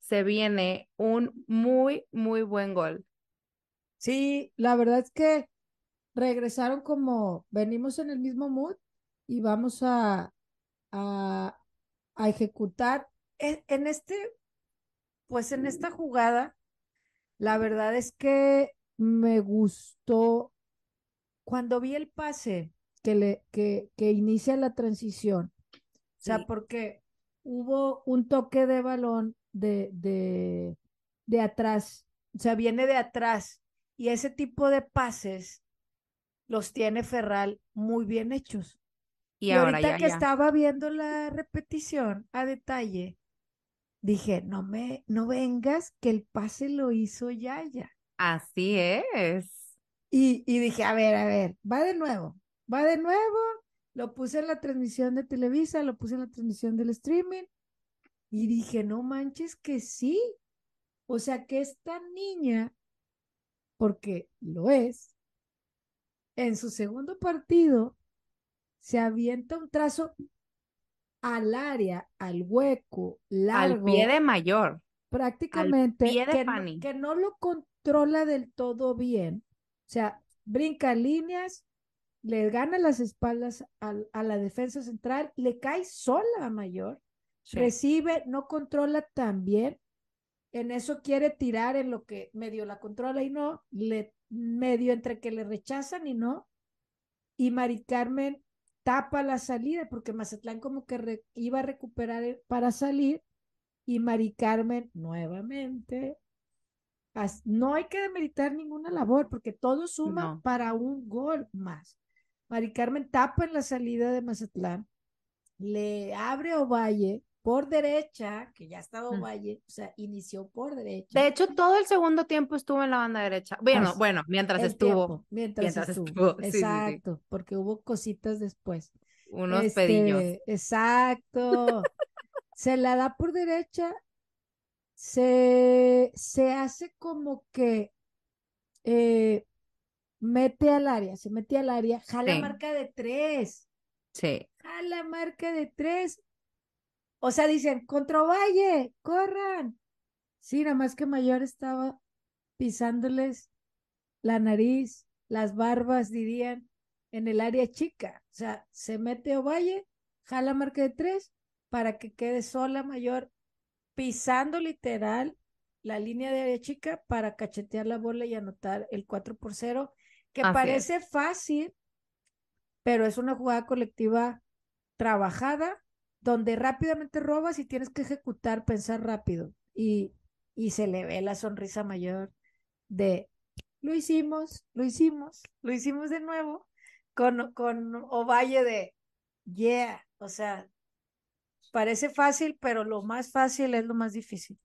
se viene un muy, muy buen gol. Sí, la verdad es que regresaron como venimos en el mismo mood y vamos a, a, ejecutar en, en, este, pues en esta jugada, La verdad es que me gustó cuando vi el pase que, le, que, que inicia la transición. O sea, Sí. porque hubo un toque de balón de, de, de atrás, o sea, viene de atrás. Y ese tipo de pases los tiene Ferral muy bien hechos. Y, Y, ahora ahorita ya, que ya. estaba viendo la repetición a detalle, dije, no me, no vengas que el pase lo hizo Yaya. Así es. Y, y dije, a ver, a ver, va de nuevo, va de nuevo. Lo puse en la transmisión de Televisa, lo puse en la transmisión del streaming. Y dije, no manches que sí. O sea, que esta niña, porque lo es, en su segundo partido se avienta un trazo al área, al hueco, largo, Al pie de mayor. prácticamente pie de que, no, que no lo controla del todo bien. O sea, brinca líneas, le gana las espaldas al- a, la defensa central, le cae sola a Mayor, Sí. recibe, no controla tan bien. En eso quiere tirar en lo que medio la controla y no, le medio entre que le rechazan y no. Y Mari Carmen tapa la salida porque Mazatlán como que re- iba a recuperar el- para salir y Mari Carmen nuevamente. No hay que demeritar ninguna labor porque todo suma No. para un gol más. Mari Carmen tapa en la salida de Mazatlán, le abre Ovalle por derecha, que ya estaba Mm. Ovalle, o sea, inició por derecha. De hecho, todo el segudo tiempo estuvo en la banda derecha. Bueno, bueno, mientras estuvo tiempo, mientras, mientras estuvo. estuvo, sí, sí, sí. Exacto, porque hubo cositas después. unos pedillos. Este, exacto. se la da por derecha, se, se hace como que eh, mete al área, se mete al área, jala Sí. marca de tres, Sí. jala marca de tres. O sea, dicen, contra Valle, corran. Sí, nada más que Mayor estaba pisándoles la nariz, las barbas, dirían, en el área chica. O sea, se mete Ovalle, jala marca de tres para que quede sola Mayor, pisando literal la línea de área chica para cachetear la bola y anotar el 4 por 0, que Así es. parece fácil, pero es una jugada colectiva trabajada donde rápidamente robas y tienes que ejecutar, pensar rápido. Y, y se le ve la sonrisa mayor de lo hicimos, lo hicimos, lo hicimos de nuevo con, con Ovalle de yeah, o sea, parece fácil, pero lo más fácil es lo más difícil.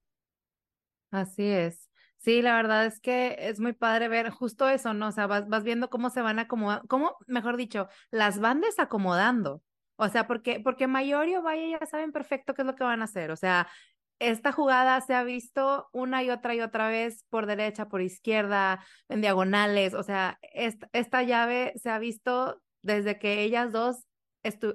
Así es. Sí, la verdad es que es muy padre ver justo eso, ¿no? O sea, vas, vas viendo cómo se van acomodando, cómo, mejor dicho, las van desacomodando. O sea, porque, porque Mayor y Ovalle ya saben perfecto qué es lo que van a hacer. O sea, esta jugada se ha visto una y otra y otra vez por derecha, por izquierda, en diagonales. O sea, esta, esta llave se ha visto desde que ellas dos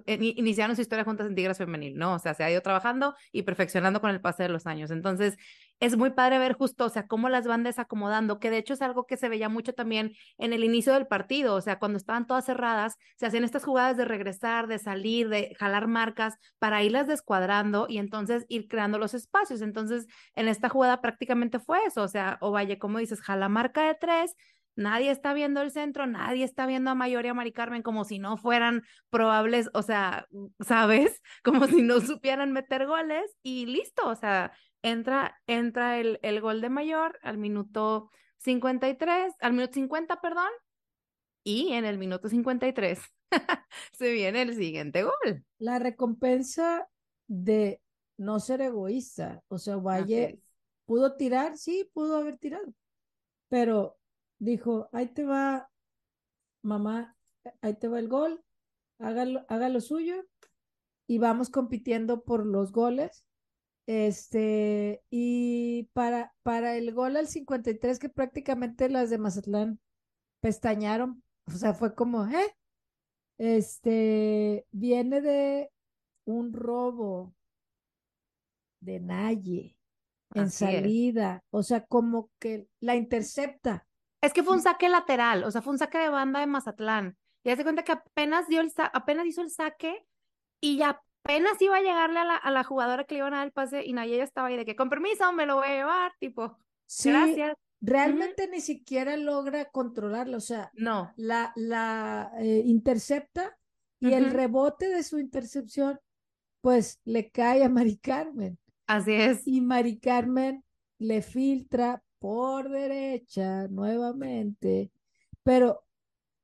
ini- iniciaron su historia juntas en Tigres Femenil, ¿no? O sea, se ha ido trabajando y perfeccionando con el pase de los años. Entonces, es muy padre ver justo, o sea, cómo las van desacomodando, que de hecho es algo que se veía mucho también en el inicio del partido, o sea, cuando estaban todas cerradas, se hacían estas jugadas de regresar, de salir, de jalar marcas para irlas descuadrando y entonces ir creando los espacios. Entonces, en esta jugada prácticamente fue eso, o sea, Ovalle, como dices, jala marca de tres, nadie está viendo el centro, nadie está viendo a Mayor y a Mari Carmen como si no fueran probables, o sea, ¿sabes? Como si no supieran meter goles y listo, o sea, entra, entra el, el gol de Mayor al minuto 53, al minuto 50, perdón, y en el minuto 53 se viene el siguiente gol. La recompensa de no ser egoísta, o sea, Valle pudo tirar, sí, pudo haber tirado, pero dijo, ahí te va, mamá, ahí te va el gol, hágalo, haga lo suyo y vamos compitiendo por los goles. Este, y para, para el gol al 53, que prácticamente las de Mazatlán pestañaron, o sea, fue como, ¿eh? Este, viene de un robo de Naye en Así es. salida, o sea, como que la intercepta. Es que fue un saque lateral, o sea, fue un saque de banda de Mazatlán. Y hace cuenta que apenas dio el apenas hizo el saque y ya apenas iba a llegarle a la, a la jugadora que le iban a dar el pase y Naya ya estaba ahí de que con permiso me lo voy a llevar, tipo, Sí, gracias. realmente ni siquiera logra controlarla, o sea, No. la, la eh, intercepta y el rebote de su intercepción, pues le cae a Mari Carmen. Así es. Y Mari Carmen le filtra por derecha nuevamente. Pero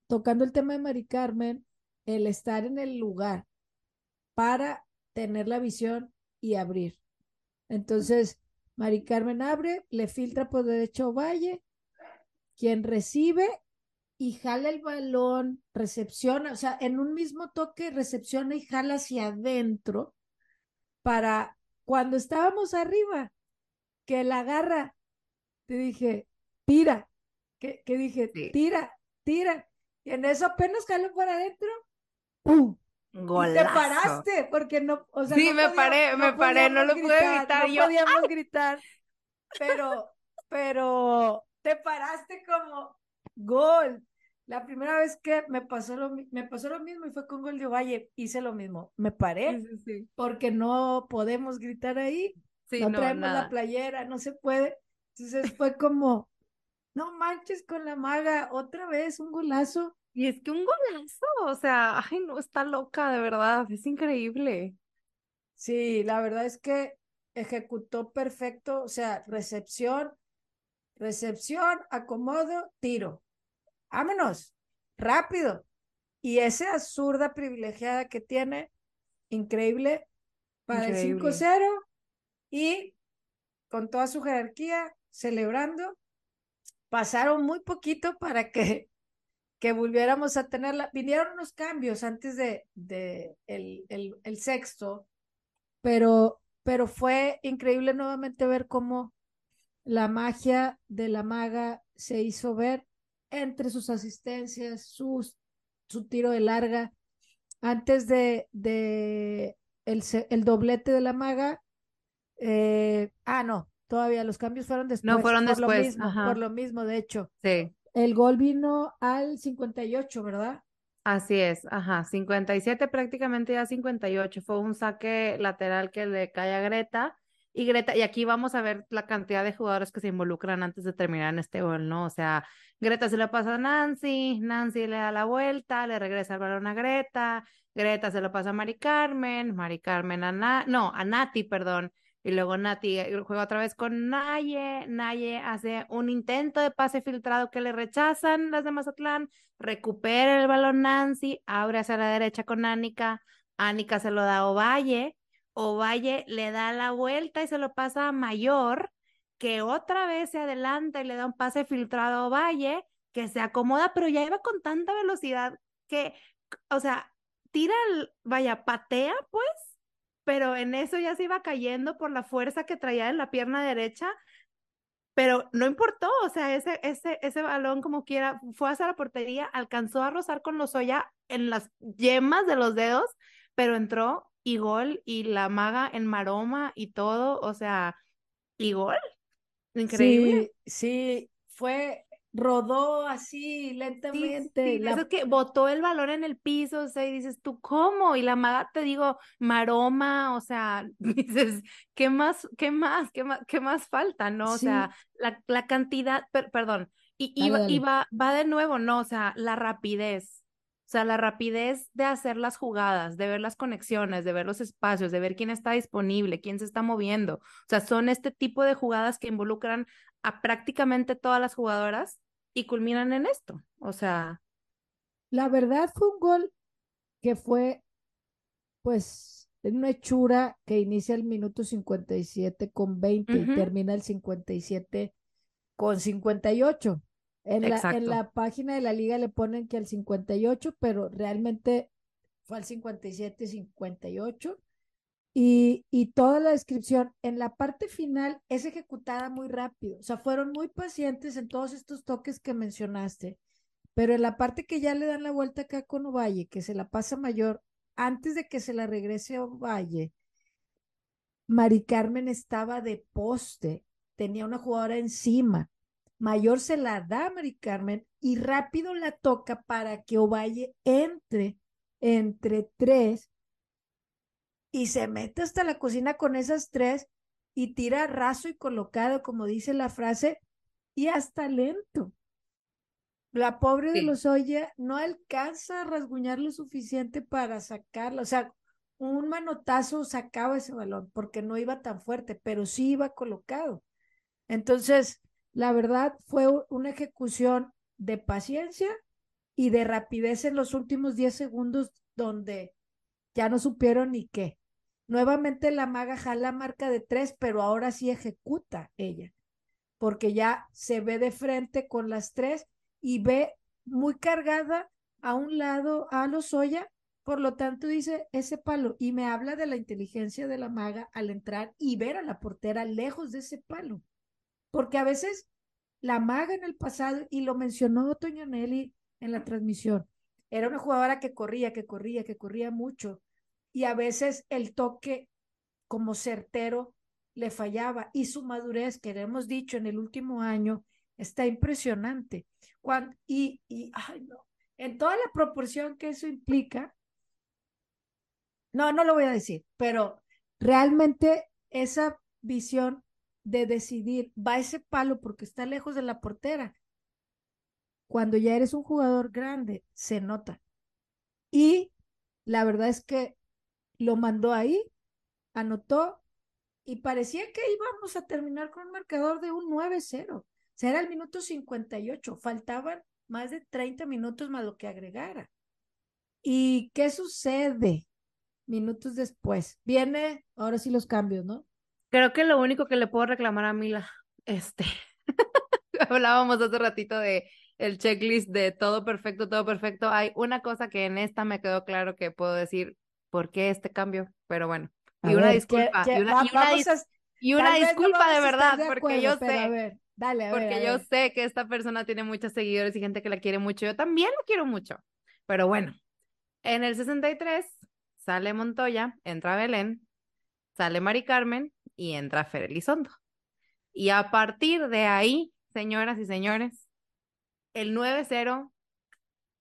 tocando el tema de Mari Carmen, el estar en el lugar para tener la visión y abrir. Entonces, Mari Carmen abre, le filtra por derecha a Valle, quien recibe y jala el balón, recepciona, o sea, en un mismo toque recepciona y jala hacia adentro para cuando estábamos arriba, que la agarra, te dije, tira, que, que dije, Sí. tira, tira, y en eso apenas jaló para adentro, ¡pum! Y te Golazo. paraste, porque no, o sea, Sí, no me paré, me paré, no lo pude evitar, No yo, podíamos gritar, pero, pero te paraste como gol. La primera vez que me pasó lo, me pasó lo mismo y fue con gol de Valle, hice lo mismo. Me paré Sí, sí, sí. porque no podemos gritar ahí, Sí, no no, traemos la playera, no se puede. Entonces fue como, no manches con la maga, otra vez un golazo. Y es que un golazo, o sea, ay, no, está loca, de verdad, es increíble. Sí, la verdad es que ejecutó perfecto, o sea, recepción, recepción, acomodo, tiro. Vámonos, rápido. Y esa zurda privilegiada que tiene, increíble, para Increíble. el 5-0 y con toda su jerarquía, celebrando. Pasaron muy poquito para que, que volviéramos a tenerla. Vinieron unos cambios antes de, de el, el, el sexto, pero, pero fue increíble nuevamente ver cómo la magia de la maga se hizo ver entre sus asistencias, sus, su tiro de larga, antes de, de el, el doblete de la maga. eh, ah, no, todavía los cambios fueron después. fueron por lo después, mismo, por lo mismo, de hecho. Sí, El gol vino al 58, ¿verdad? así es, ajá, 57 prácticamente ya 58, fue un saque lateral que le cae a Greta. Y Greta, y aquí vamos a ver la cantidad de jugadores que se involucran antes de terminar en este gol, ¿no? O sea, Greta se lo pasa a Nancy, Nancy le da la vuelta, le regresa el balón a Greta, Greta se lo pasa a Mari Carmen, Mari Carmen a Na- no, a Nati, perdón, y luego Nati eh, juega otra vez con Naye, Naye hace un intento de pase filtrado que le rechazan las de Mazatlán, recupera el balón Nancy, abre hacia la derecha con Anika, Anika se lo da a Ovalle, Ovalle le da la vuelta y se lo pasa a Mayor, que otra vez se adelanta y le da un pase filtrado a Ovalle, que se acomoda, pero ya iba con tanta velocidad que, o sea, tira, el, vaya, patea pues, pero en eso ya se iba cayendo por la fuerza que traía en la pierna derecha, pero no importó, o sea, ese, ese, ese balón como quiera fue hacia la portería, alcanzó a rozar con Lozoya en las yemas de los dedos, pero entró y gol y la maga en maroma y todo, o sea, y gol. Increíble. Sí, sí, fue, rodó así Sí, sí, lentamente. sí, la- esos que botó el balón en el piso, o sea, y dices, ¿tú cómo? Y la maga, te digo, maroma, o sea, dices, ¿qué más, qué más, qué más, qué más falta, no? O Sí. sea, la, la cantidad, per- perdón, y, y, Dale, va, dale. y va, va de nuevo, ¿no? O sea, la rapidez, o sea, la rapidez de hacer las jugadas, de ver las conexiones, de ver los espacios, de ver quién está disponible, quién se está moviendo. O sea, son este tipo de jugadas que involucran a prácticamente todas las jugadoras y culminan en esto. O sea, La verdad fue un gol que fue, pues, en una hechura que inicia el minuto 57 con 20 y Ujú. termina el 57 con 58. En la, en la página de la liga le ponen que al 58, pero realmente fue al 57, 58. Y, toda la descripción en la parte final es ejecutada muy rápido. O sea, fueron muy pacientes en todos estos toques que mencionaste. Pero en la parte que ya le dan la vuelta acá con Ovalle, que se la pasa mayor, antes de que se la regrese a Ovalle, Mari Carmen estaba de poste, tenía una jugadora encima. Mayor se la da a Mari Carmen y rápido la toca para que Ovalle entre entre tres y se mete hasta la cocina con esas tres y tira raso y colocado, como dice la frase, y hasta lento. La pobre de Sí. Lozoya no alcanza a rasguñar lo suficiente para sacarla. O sea, un manotazo sacaba ese balón porque no iba tan fuerte, pero sí iba colocado. Entonces, la verdad fue una ejecución de paciencia y de rapidez en los últimos 10 segundos donde ya no supieron ni qué. Nuevamente la maga jala marca de tres, pero ahora sí ejecuta ella, porque ya se ve de frente con las tres y ve muy cargada a un lado a Lozoya, por lo tanto dice ese palo y me habla de la inteligencia de la maga al entrar y ver a la portera lejos de ese palo, porque a veces la maga en el pasado, y lo mencionó Toño Nelly en la transmisión, era una jugadora que corría, que corría, que corría mucho, y a veces el toque como certero le fallaba y su madurez, que le hemos dicho en el último año, está impresionante. Cuando, y, y, ay, no, en toda la proporción que eso implica, no, no lo voy a decir, pero realmente esa visión de decidir, va ese palo porque está lejos de la portera. Cuando ya eres un jugador grande, se nota. Y la verdad es que lo mandó ahí, anotó y parecía que íbamos a terminar con un marcador de un 9-0. O sea, era el minuto 58, faltaban más de 30 minutos más lo que agregara. ¿Y qué sucede minutos después? Viene, ahora sí los cambios, ¿no? Creo que lo único que le puedo reclamar a Mila, este, hablábamos hace ratito de el checklist de todo perfecto, todo perfecto. Hay una cosa que en esta me quedó claro que puedo decir por qué este cambio, pero bueno. Y una disculpa, ¿qué- qué- y una, disculpa de verdad, de porque yo a sé, ver, dale, a ver, porque yo ver. sé que esta persona tiene muchos seguidores y gente que la quiere mucho. Yo también la quiero mucho. Pero bueno, en el 63 sale Montoya, entra Belén, sale Mari Carmen y entra Fer Elizondo. Y a partir de ahí, señoras y señores, el 9-0,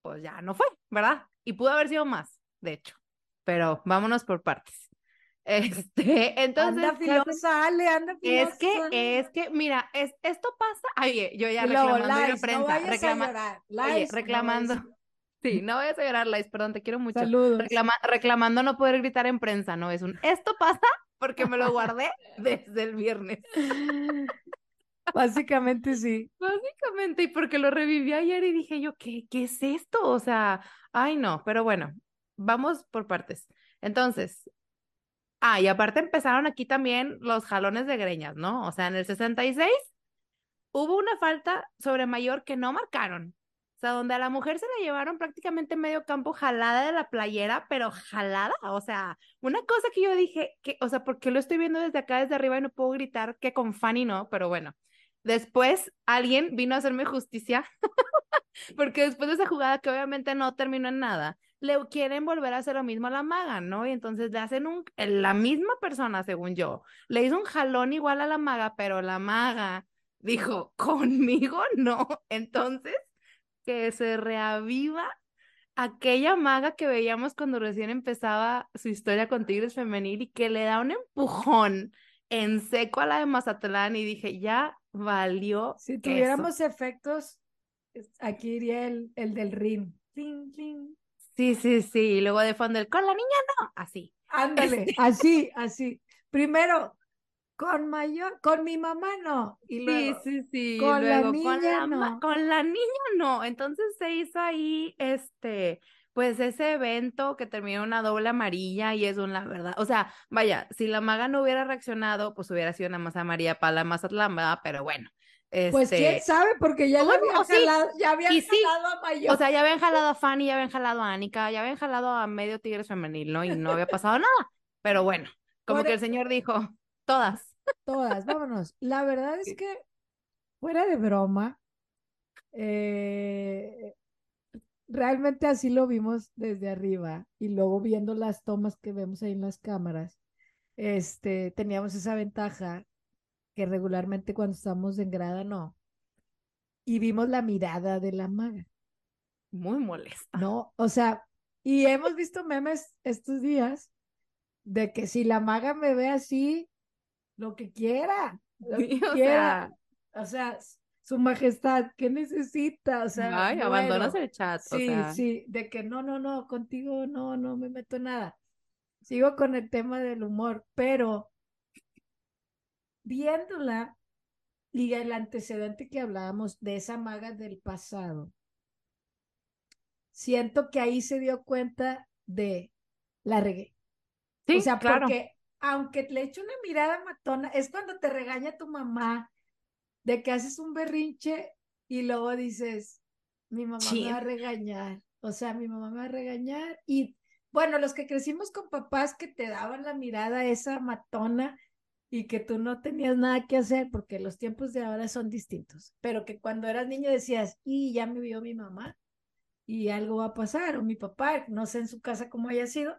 pues ya no fue, ¿verdad? Y pudo haber sido más, de hecho. Pero vámonos por partes. Este, entonces, anda filosa, Ale, anda Es que, filosa. es que, mira, es, esto pasa. Ay, yo ya reclamando la Lais, prensa, no vayas reclama- a llorar. oye, no vayas a reclamando. llorar. Sí, no vayas a llorar, Lais, perdón, te quiero mucho. Saludos. Reclama- reclamando no poder gritar en prensa, ¿no? Es un, esto pasa porque me lo guardé desde el viernes. Básicamente sí. Básicamente, y porque lo reviví ayer y dije yo, ¿qué, qué es esto? O sea, ay no, pero bueno, vamos por partes. Entonces, ah, y aparte empezaron aquí también los jalones de greñas, ¿no? O sea, en el 66 hubo una falta sobre mayor que no marcaron. O sea, donde a la mujer se la llevaron prácticamente medio campo jalada de la playera, pero jalada. O sea, una cosa que yo dije, que, o sea, porque lo estoy viendo desde acá, desde arriba y no puedo gritar que con Fanny no, pero bueno. Después alguien vino a hacerme justicia, porque después de esa jugada que obviamente no terminó en nada, le quieren volver a hacer lo mismo a la maga, ¿no? Y entonces le hacen un, la misma persona, según yo, le hizo un jalón igual a la maga, pero la maga dijo, conmigo no. Entonces, que se reaviva aquella maga que veíamos cuando recién empezaba su historia con Tigres Femenil y que le da un empujón en seco a la de Mazatlán y dije, ya valió. Si queso". tuviéramos efectos, aquí iría el, el del ring. Cling, cling. Sí, sí, sí. Y luego de fondo el con la niña no, así. Ándale, así, así. Primero, con mayor, con mi mamá no. Y Sí, luego, sí, sí. con la Luego, con niña la, ma- no. con la niña no. Entonces se hizo ahí, este, pues ese evento que terminó en una doble amarilla y es una verdad. O sea, vaya, si la maga no hubiera reaccionado, pues hubiera sido una más amarilla para la Mazatlán. Pero bueno, pues quién este, sabe, porque ya Bueno, habían sí, jalado, ya habían y sí, jalado a mayor. o sea, ya habían jalado a Fanny, ya habían jalado a Anika, ya habían jalado a medio Tigres femenil, ¿no? Y no había pasado nada. Pero bueno, como Por que el señor dijo, todas. Todas, vámonos. La verdad es que, fuera de broma, eh, realmente así lo vimos desde arriba y luego viendo las tomas que vemos ahí en las cámaras, este, teníamos esa ventaja que regularmente cuando estamos en grada no. Y vimos la mirada de la maga, Muy molesta. ¿no? O sea, y hemos visto memes estos días de que si la maga me ve así, lo que quiera, lo que o quiera. sea, O sea, su majestad, ¿qué necesita? O sea, Ay, abandonas el chat, o Sí, sea. sí, de que no, no, no, contigo no, no me meto nada. Sigo con el tema del humor, pero viéndola y el antecedente que hablábamos de esa maga del pasado, siento que ahí se dio cuenta de la regué. Sí, o sea, claro. porque aunque le eche una mirada matona, es cuando te regaña tu mamá de que haces un berrinche y luego dices, mi mamá me va a regañar. O sea, mi mamá me va a regañar. Y bueno, los que crecimos con papás que te daban la mirada esa matona y que tú no tenías nada que hacer porque los tiempos de ahora son distintos, pero que cuando eras niño decías, y ya me vio mi mamá y algo va a pasar, o mi papá, no sé en su casa cómo haya sido,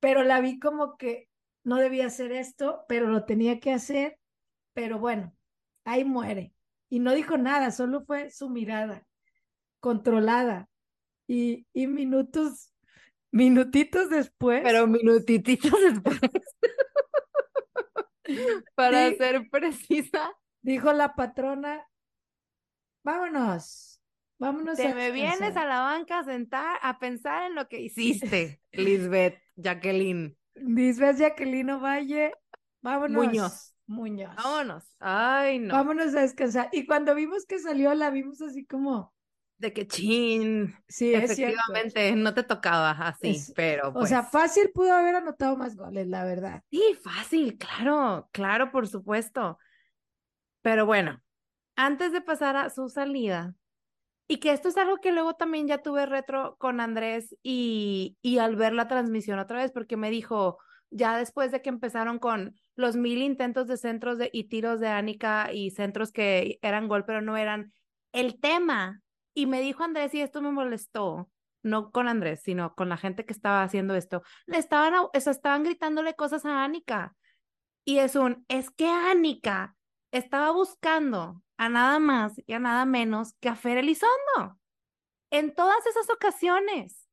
pero la vi como que no debía hacer esto, pero lo tenía que hacer, pero bueno, ahí muere. Y no dijo nada, solo fue su mirada controlada. Y, y minutos, minutitos después, Pero minutititos después. Para Sí. ser precisa, dijo la patrona, vámonos, vámonos te a me vienes descansar". a la banca a sentar a pensar en lo que hiciste, Lisbeth, Jacqueline. Lisbeth Jacqueline Valle, vámonos. Muñoz. Muñoz. Vámonos. Ay, no. Vámonos a descansar. Y cuando vimos que salió, la vimos así como, De que chin. sí, es. Efectivamente, no te tocaba así, Es- pero O pues. sea, fácil pudo haber anotado más goles, la verdad. Sí, fácil, claro, claro, por supuesto. Pero bueno, antes de pasar a su salida, y que esto es algo que luego también ya tuve retro con Andrés y, y al ver la transmisión otra vez, porque me dijo, ya después de que empezaron con los mil intentos de centros de, y tiros de Ánica y centros que eran gol, pero no eran, el tema, y me dijo Andrés, y esto me molestó, no con Andrés, sino con la gente que estaba haciendo esto, le estaban, o estaban gritándole cosas a Ánica. Y es un, es que Ánica estaba buscando a nada más y a nada menos que a Fer Elizondo. En todas esas ocasiones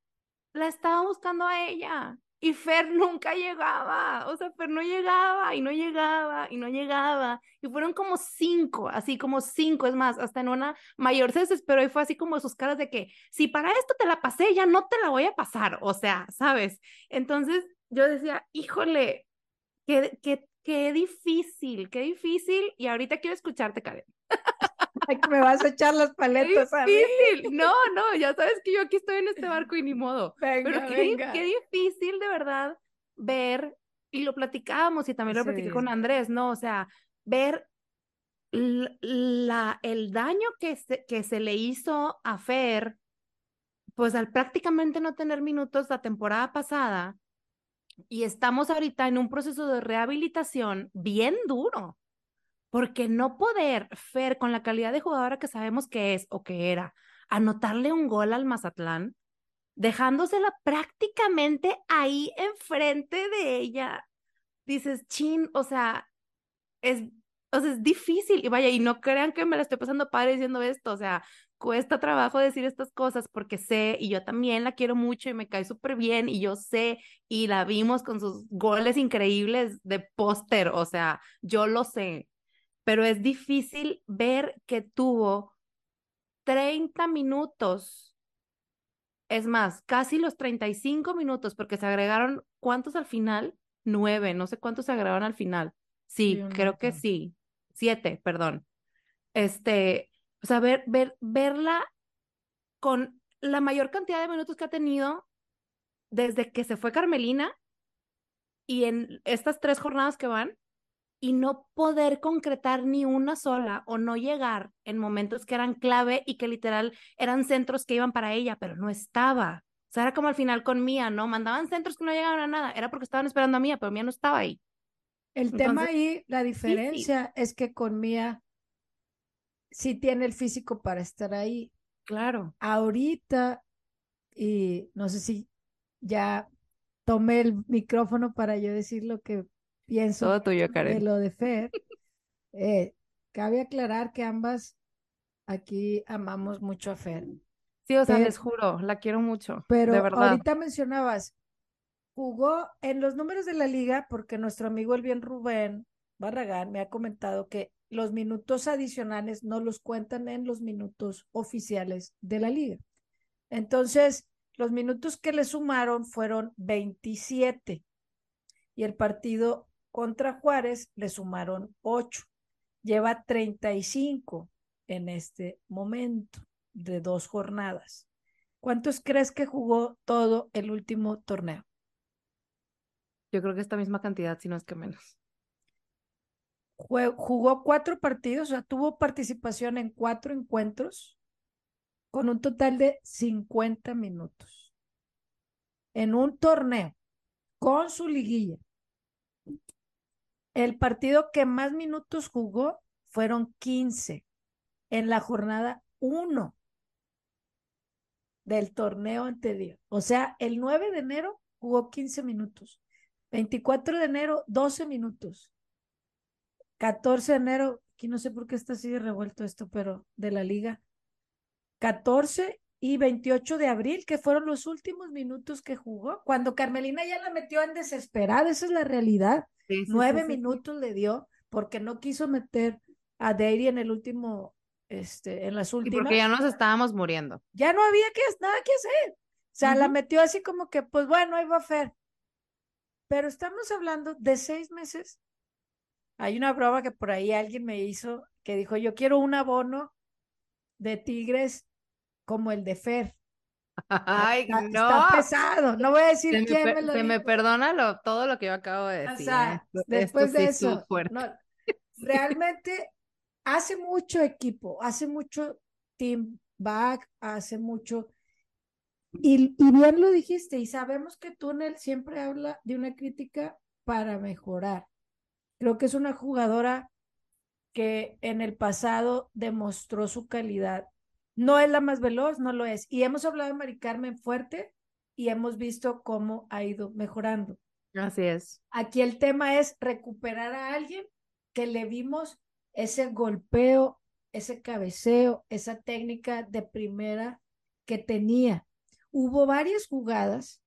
la estaba buscando a ella y Fer nunca llegaba. O sea, Fer no llegaba y no llegaba y no llegaba. Y fueron como cinco, así como cinco. Es más, hasta en una mayor se desesperó y fue así como sus caras de que si para esto te la pasé, ya no te la voy a pasar. O sea, ¿sabes? Entonces yo decía, híjole, Qué, qué, qué difícil, qué difícil. Y ahorita quiero escucharte, Karen. Que me vas a echar las Qué paletas a mí. difícil. No, no, ya sabes que yo aquí estoy en este barco y ni modo. Venga, Pero qué, venga. qué difícil de verdad ver, y lo platicábamos y también lo platiqué Sí. con Andrés, ¿no? O sea, ver la, el daño que se, que se le hizo a Fer, pues al prácticamente no tener minutos la temporada pasada, y estamos ahorita en un proceso de rehabilitación bien duro, porque no poder Fer con la calidad de jugadora que sabemos que es o que era, anotarle un gol al Mazatlán, dejándosela prácticamente ahí enfrente de ella, dices, chin, o sea, es, o sea, es difícil, y vaya, y no crean que me la estoy pasando padre diciendo esto, o sea, cuesta trabajo decir estas cosas porque sé, y yo también la quiero mucho y me cae súper bien, y yo sé, y la vimos con sus goles increíbles de póster, o sea, yo lo sé, pero es difícil ver que tuvo 30 minutos, es más, casi los 35 minutos, porque se agregaron, ¿cuántos al final? Nueve, no sé cuántos se agregaron al final. Sí, creo que sí. Siete, perdón. Este, o sea, ver, ver, verla con la mayor cantidad de minutos que ha tenido desde que se fue Carmelina y en estas tres jornadas que van y no poder concretar ni una sola o no llegar en momentos que eran clave y que literal eran centros que iban para ella, pero no estaba. O sea, era como al final con Mía, ¿no? Mandaban centros que no llegaban a nada. Era porque estaban esperando a Mía, pero Mía no estaba ahí. El tema ahí, la diferencia es que con Mía sí tiene el físico para estar ahí. Claro. Ahorita, y no sé si ya tomé el micrófono para yo decir lo que pienso Todo tuyo, de Karen. lo de Fer. Eh, cabe aclarar que ambas aquí amamos mucho a Fer. Sí, o sea, les juro, la quiero mucho. Pero de verdad. ahorita mencionabas, jugó en los números de la liga porque nuestro amigo el bien Rubén Barragán me ha comentado que los minutos adicionales no los cuentan en los minutos oficiales de la liga. Entonces, los minutos que le sumaron fueron 27 y el partido contra Juárez le sumaron 8. Lleva 35 en este momento de dos jornadas. ¿Cuántos crees que jugó todo el último torneo? Yo creo que esta misma cantidad, si no es que menos. Jugó cuatro partidos, o sea, tuvo participación en cuatro encuentros con un total de 50 minutos. En un torneo con su liguilla. El partido que más minutos jugó fueron 15 en la jornada 1 del torneo anterior. O sea, el 9 de enero jugó 15 minutos. 24 de enero, 12 minutos. 14 de enero, aquí no sé por qué está así de revuelto esto, pero de la liga. 14 y 28 de abril, que fueron los últimos minutos que jugó, cuando Carmelina ya la metió en desesperada, esa es la realidad. Nueve minutos le dio porque no quiso meter a Dairy en el último, este, en las últimas. Y porque ya nos estábamos muriendo. Ya no había que, nada que hacer. O sea, la metió así como que, pues bueno, ahí va a hacer. Pero estamos hablando de seis meses. Hay una prueba que por ahí alguien me hizo que dijo, yo quiero un abono de Tigres como el de Fer. Ay, no. Está pesado. No voy a decir se quién me, me, lo se me perdona lo, todo lo que yo acabo de decir. O sea, ¿eh? después de sí eso, no, realmente hace mucho equipo, hace mucho team back, hace mucho y, bien lo dijiste, y sabemos que Túnel siempre habla de una crítica para mejorar. Creo que es una jugadora que en el pasado demostró su calidad. No es la más veloz, no lo es. Y hemos hablado de Mari Carmen fuerte y hemos visto cómo ha ido mejorando. Así es. Aquí el tema es recuperar a alguien que le vimos ese golpeo, ese cabeceo, esa técnica de primera que tenía hubo varias jugadas.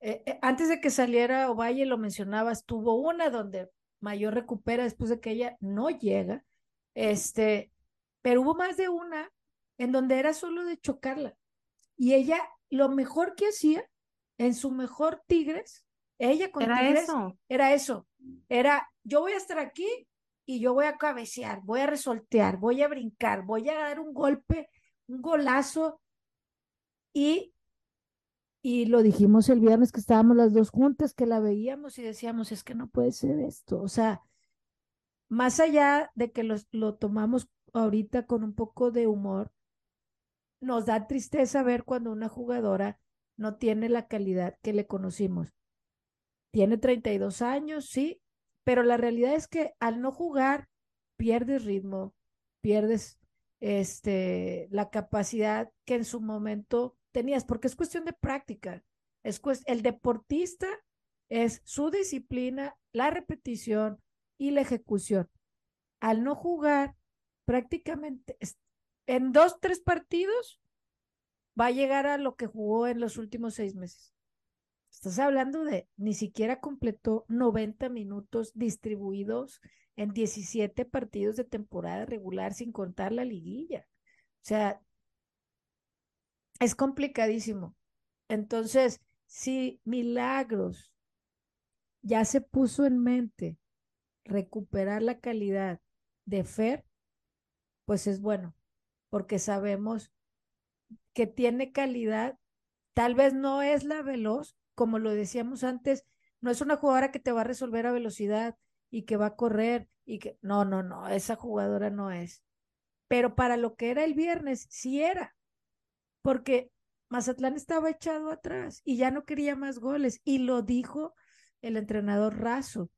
Eh, eh, antes de que saliera Ovalle, lo mencionabas, tuvo una donde Mayor recupera después de que ella no llega. Este, pero hubo más de una en donde era solo de chocarla. Y ella, lo mejor que hacía en su mejor Tigres, ella con era Tigres, eso. era eso. Era, yo voy a estar aquí y yo voy a cabecear, voy a resoltear, voy a brincar, voy a dar un golpe, un golazo y, y lo dijimos el viernes que estábamos las dos juntas, que la veíamos y decíamos, es que no puede ser esto. O sea, más allá de que lo tomamos ahorita con un poco de humor, nos da tristeza ver cuando una jugadora no tiene la calidad que le conocimos. Tiene 32 años, sí, pero la realidad es que al no jugar pierdes ritmo, pierdes este la capacidad que en su momento tenías, porque es cuestión de práctica. Es el deportista es su disciplina, la repetición y la ejecución. Al no jugar, prácticamente en dos, tres partidos va a llegar a lo que jugó en los últimos seis meses. Estás hablando de ni siquiera completó 90 minutos distribuidos en 17 partidos de temporada regular sin contar la liguilla. O sea, es complicadísimo. Entonces, si Milagros ya se puso en mente recuperar la calidad de Fer, pues es bueno, porque sabemos que tiene calidad, tal vez no es la veloz, como lo decíamos antes, no es una jugadora que te va a resolver a velocidad y que va a correr y que no, no, no, esa jugadora no es. Pero para lo que era el viernes, sí era porque Mazatlán estaba echado atrás y ya no quería más goles. Y lo dijo el entrenador Razo.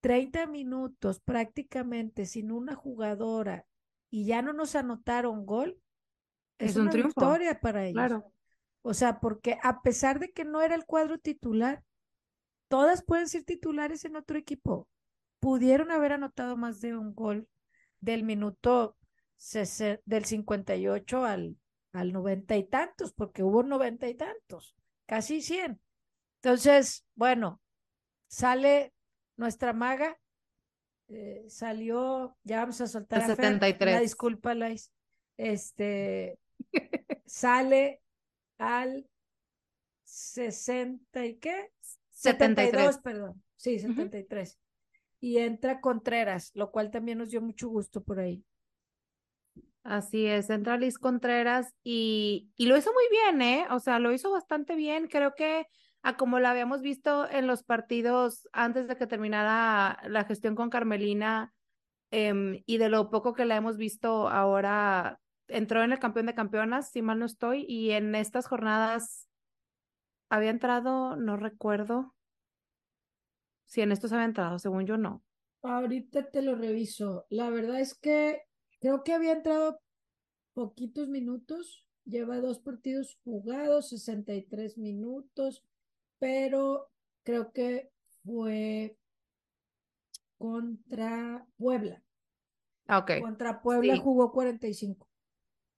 30 minutos prácticamente sin una jugadora y ya no nos anotaron gol. Es, una victoria para ellos. Claro. O sea, porque a pesar de que no era el cuadro titular, todas pueden ser titulares en otro equipo. Pudieron haber anotado más de un gol del minuto del 58 al al noventa y tantos, porque hubo noventa y tantos, casi cien. Entonces, bueno, sale nuestra maga eh, salió, ya vamos a soltar El a Fer, 73. una disculpa, Lais. Este sale al 60 y qué? 73. 72, perdón. Sí, Ujú. 73. Y entra Contreras, lo cual también nos dio mucho gusto por ahí. Así es, entra Liz Contreras y, y lo hizo muy bien, ¿eh? O sea, lo hizo bastante bien. Creo que como lo habíamos visto en los partidos antes de que terminara la gestión con Carmelina em, y de lo poco que la hemos visto ahora, entró en el campeón de campeonas, si mal no estoy, y en estas jornadas había entrado, no recuerdo si en estos había entrado, según yo no. Ahorita te lo reviso. La verdad es que creo que había entrado poquitos minutos. Lleva dos partidos jugados, 63 minutos, pero creo que fue contra Puebla. Ah, Ok. Contra Puebla Sí. jugó 45.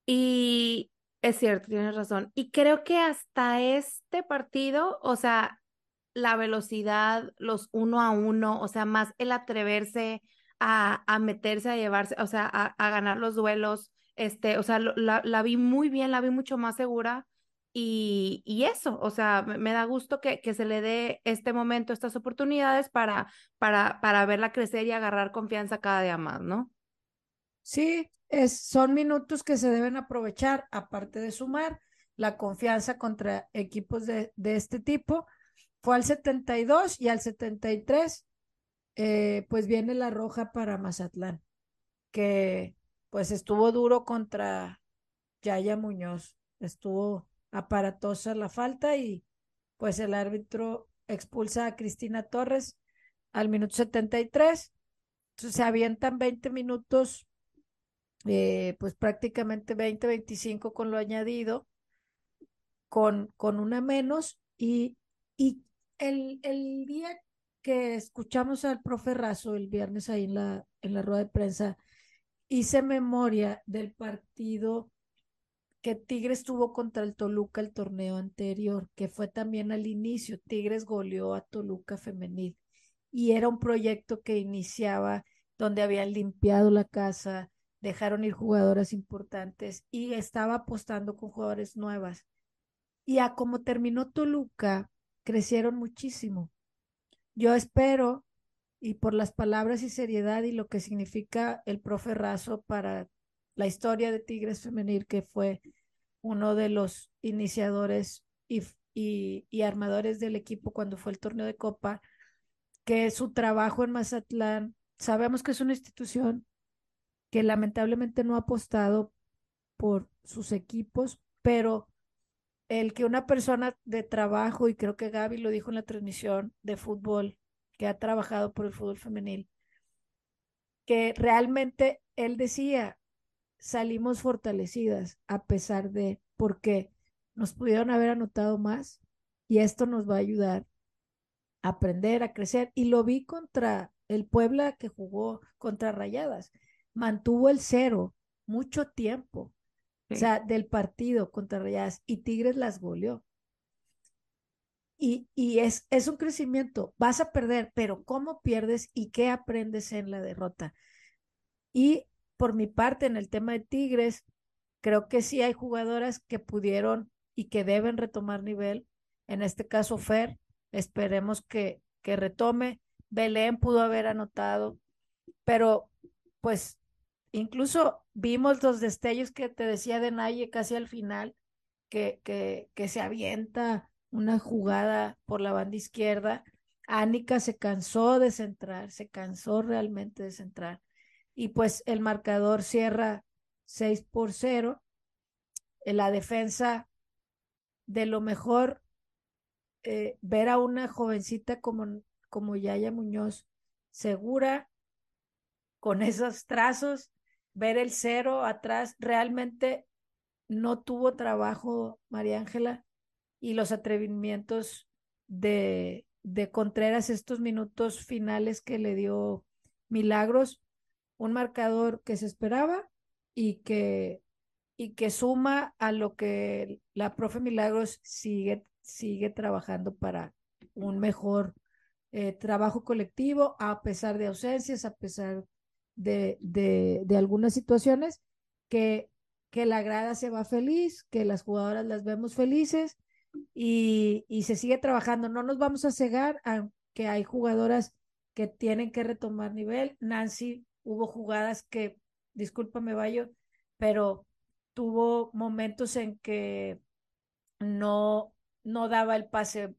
Y es cierto, tienes razón. Y creo que hasta este partido, o sea, la velocidad, los uno a uno, o sea, más el atreverse a, a meterse, a llevarse, o sea, a, a ganar los duelos, este, o sea, lo- la, la vi muy bien, la vi mucho más segura. Y, y eso, o sea, me, da gusto que, que se le dé este momento, estas oportunidades para, para, para verla crecer y agarrar confianza cada día más, ¿no? Sí, es, son minutos que se deben aprovechar, aparte de sumar la confianza contra equipos de, de este tipo. Fue al 72 y al 73, eh, pues viene la roja para Mazatlán, que pues estuvo duro contra Yaya Muñoz, estuvo aparatosa la falta y pues el árbitro expulsa a Cristina Torres al minuto 73. Entonces, se avientan 20 minutos eh, pues prácticamente 20, 25 con lo añadido, con, con una menos y, y el, el día que escuchamos al profe Razo el viernes ahí en la, en la rueda de prensa, hice memoria del partido Tigres tuvo contra el Toluca el torneo anterior, que fue también al inicio. Tigres goleó a Toluca femenil y era un proyecto que iniciaba donde habían limpiado la casa, dejaron ir jugadoras importantes y estaba apostando con jugadores nuevas. Y a como terminó Toluca, crecieron muchísimo. Yo espero, y por las palabras y seriedad y lo que significa el profe Razo para la historia de Tigres Femenil, que fue uno de los iniciadores y, y, armadores del equipo cuando fue el torneo de Copa, que su trabajo en Mazatlán, sabemos que es una institución que lamentablemente no ha apostado por sus equipos, pero el que una persona de trabajo, y creo que Gaby lo dijo en la transmisión de fútbol, que ha trabajado por el fútbol femenil, que realmente él decía, salimos fortalecidas a pesar de, porque nos pudieron haber anotado más y esto nos va a ayudar a aprender, a crecer. Y lo vi contra el Puebla que jugó contra Rayadas, mantuvo el cero mucho tiempo. Sí. O sea, del partido contra Rayadas y Tigres las goleó. Y, y es, es un crecimiento, vas a perder, pero ¿cómo pierdes y qué aprendes en la derrota? Y por mi parte, en el tema de Tigres, creo que sí hay jugadoras que pudieron y que deben retomar nivel. En este caso, Fer, esperemos que, que retome. Belén pudo haber anotado, pero pues incluso vimos los destellos que te decía de Naye casi al final, que, que, que se avienta una jugada por la banda izquierda. Ánica se cansó de centrar, se cansó realmente de centrar. Y pues el marcador cierra 6 por 0. En la defensa, de lo mejor, eh, ver a una jovencita como, como Yaya Muñoz, segura, con esos trazos, ver el cero atrás, realmente no tuvo trabajo María Ángela y los atrevimientos de, de Contreras estos minutos finales que le dio Milagros, un marcador que se esperaba y que, y que suma a lo que la profe Milagros sigue, sigue trabajando para un mejor eh, trabajo colectivo, a pesar de ausencias, a pesar de, de, algunas situaciones, que, que la grada se va feliz, que las jugadoras las vemos felices y, y se sigue trabajando. No nos vamos a cegar a que hay jugadoras que tienen que retomar nivel. Nancy, hubo jugadas que, discúlpame, Bayo, pero tuvo momentos en que no, no daba el pase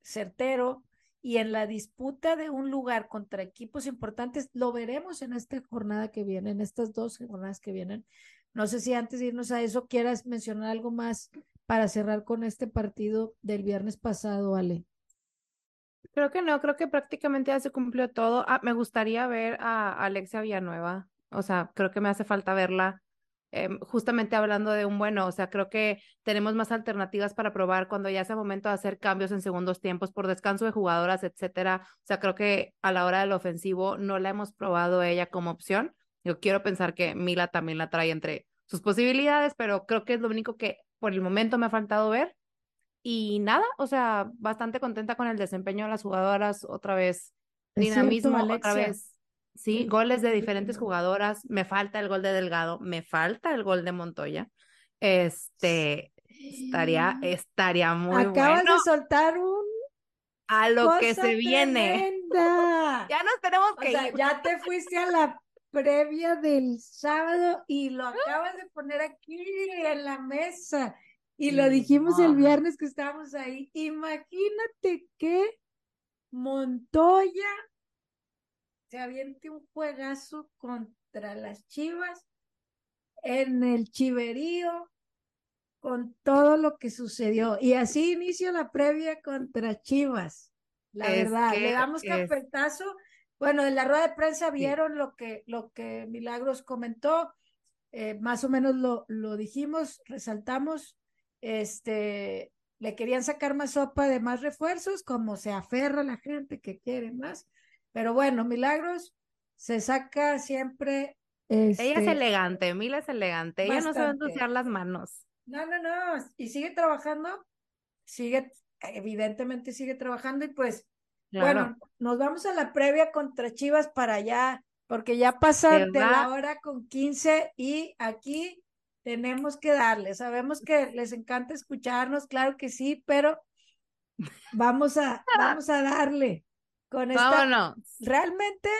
certero y en la disputa de un lugar contra equipos importantes, lo veremos en esta jornada que viene, en estas dos jornadas que vienen. No sé si antes de irnos a eso quieras mencionar algo más para cerrar con este partido del viernes pasado, Ale. Creo que no, creo que prácticamente ya se cumplió todo. Ah, me gustaría ver a Alexia Villanueva, o sea, creo que me hace falta verla. Em, justamente hablando de un bueno, o sea, creo que tenemos más alternativas para probar cuando ya sea momento de hacer cambios en segundos tiempos por descanso de jugadoras, etcétera. O sea, creo que a la hora del ofensivo no la hemos probado ella como opción. Yo quiero pensar que Mila también la trae entre sus posibilidades, pero creo que es lo único que por el momento me ha faltado ver. Y nada, o sea, bastante contenta con el desempeño de las jugadoras, otra vez dinamismo, otra vez, sí, goles de diferentes jugadoras, me falta el gol de Delgado, me falta el gol de Montoya. Este, estaría, estaría muy Acabas de soltar un a lo que se viene. Ya nos tenemos que ir. Ya te fuiste a la previa del sábado y lo acabas de poner aquí en la mesa. Y lo dijimos el viernes que estábamos ahí. Imagínate que Montoya se aviente un juegazo contra las Chivas en el Chiverío con todo lo que sucedió. Y así inició la previa contra Chivas. La verdad, le damos carpetazo. Bueno, en la rueda de prensa vieron lo, que, lo que Milagros comentó. Eh, más o menos lo, lo dijimos, resaltamos este, le querían sacar más sopa de más refuerzos, como se aferra la gente que quiere más. Pero bueno, Milagros se saca siempre. Ella es este, elegante, Mila es elegante, ella no sabe ensuciar las manos. No, no, no, y sigue trabajando, sigue, evidentemente sigue trabajando y pues, bueno, nos vamos a la previa contra Chivas para allá, porque ya pasan de la hora con 15 y aquí tenemos que darle. Sabemos que les encanta escucharnos, claro que sí, pero vamos a, vamos a darle con esta. Vámonos. Realmente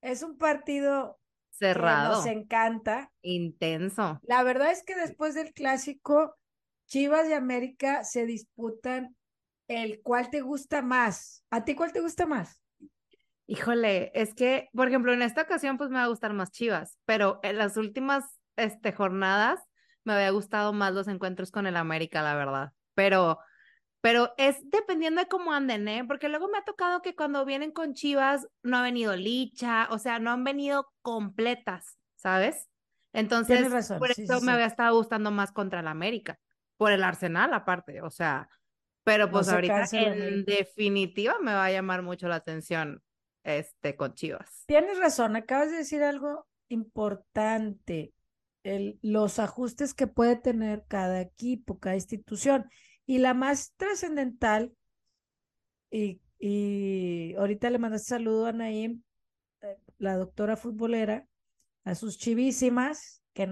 es un partido cerrado. nos encanta. Intenso. La verdad es que después del clásico, Chivas y América se disputan el cuál te gusta más. ¿A ti cuál te gusta más? Híjole, es que, por ejemplo, en esta ocasión, pues me va a gustar más Chivas, pero en las últimas este, jornadas, me había gustado más los encuentros con el América, la verdad. Pero, pero es dependiendo de cómo anden, ¿eh? Porque luego me ha tocado que cuando vienen con Chivas no ha venido Licha, o sea, no han venido completas, ¿sabes? Entonces, por eso me había estado gustando más contra el América, por el Arsenal aparte, o sea, pero pues ahorita en definitiva me va a llamar mucho la atención este con Chivas. Tienes razón, acabas de decir algo importante los ajustes que puede tener cada equipo, cada institución. Y la más trascendental, y, y ahorita le mandaste saludo a Naim, eh, la doctora futbolera, a sus chivísimas, que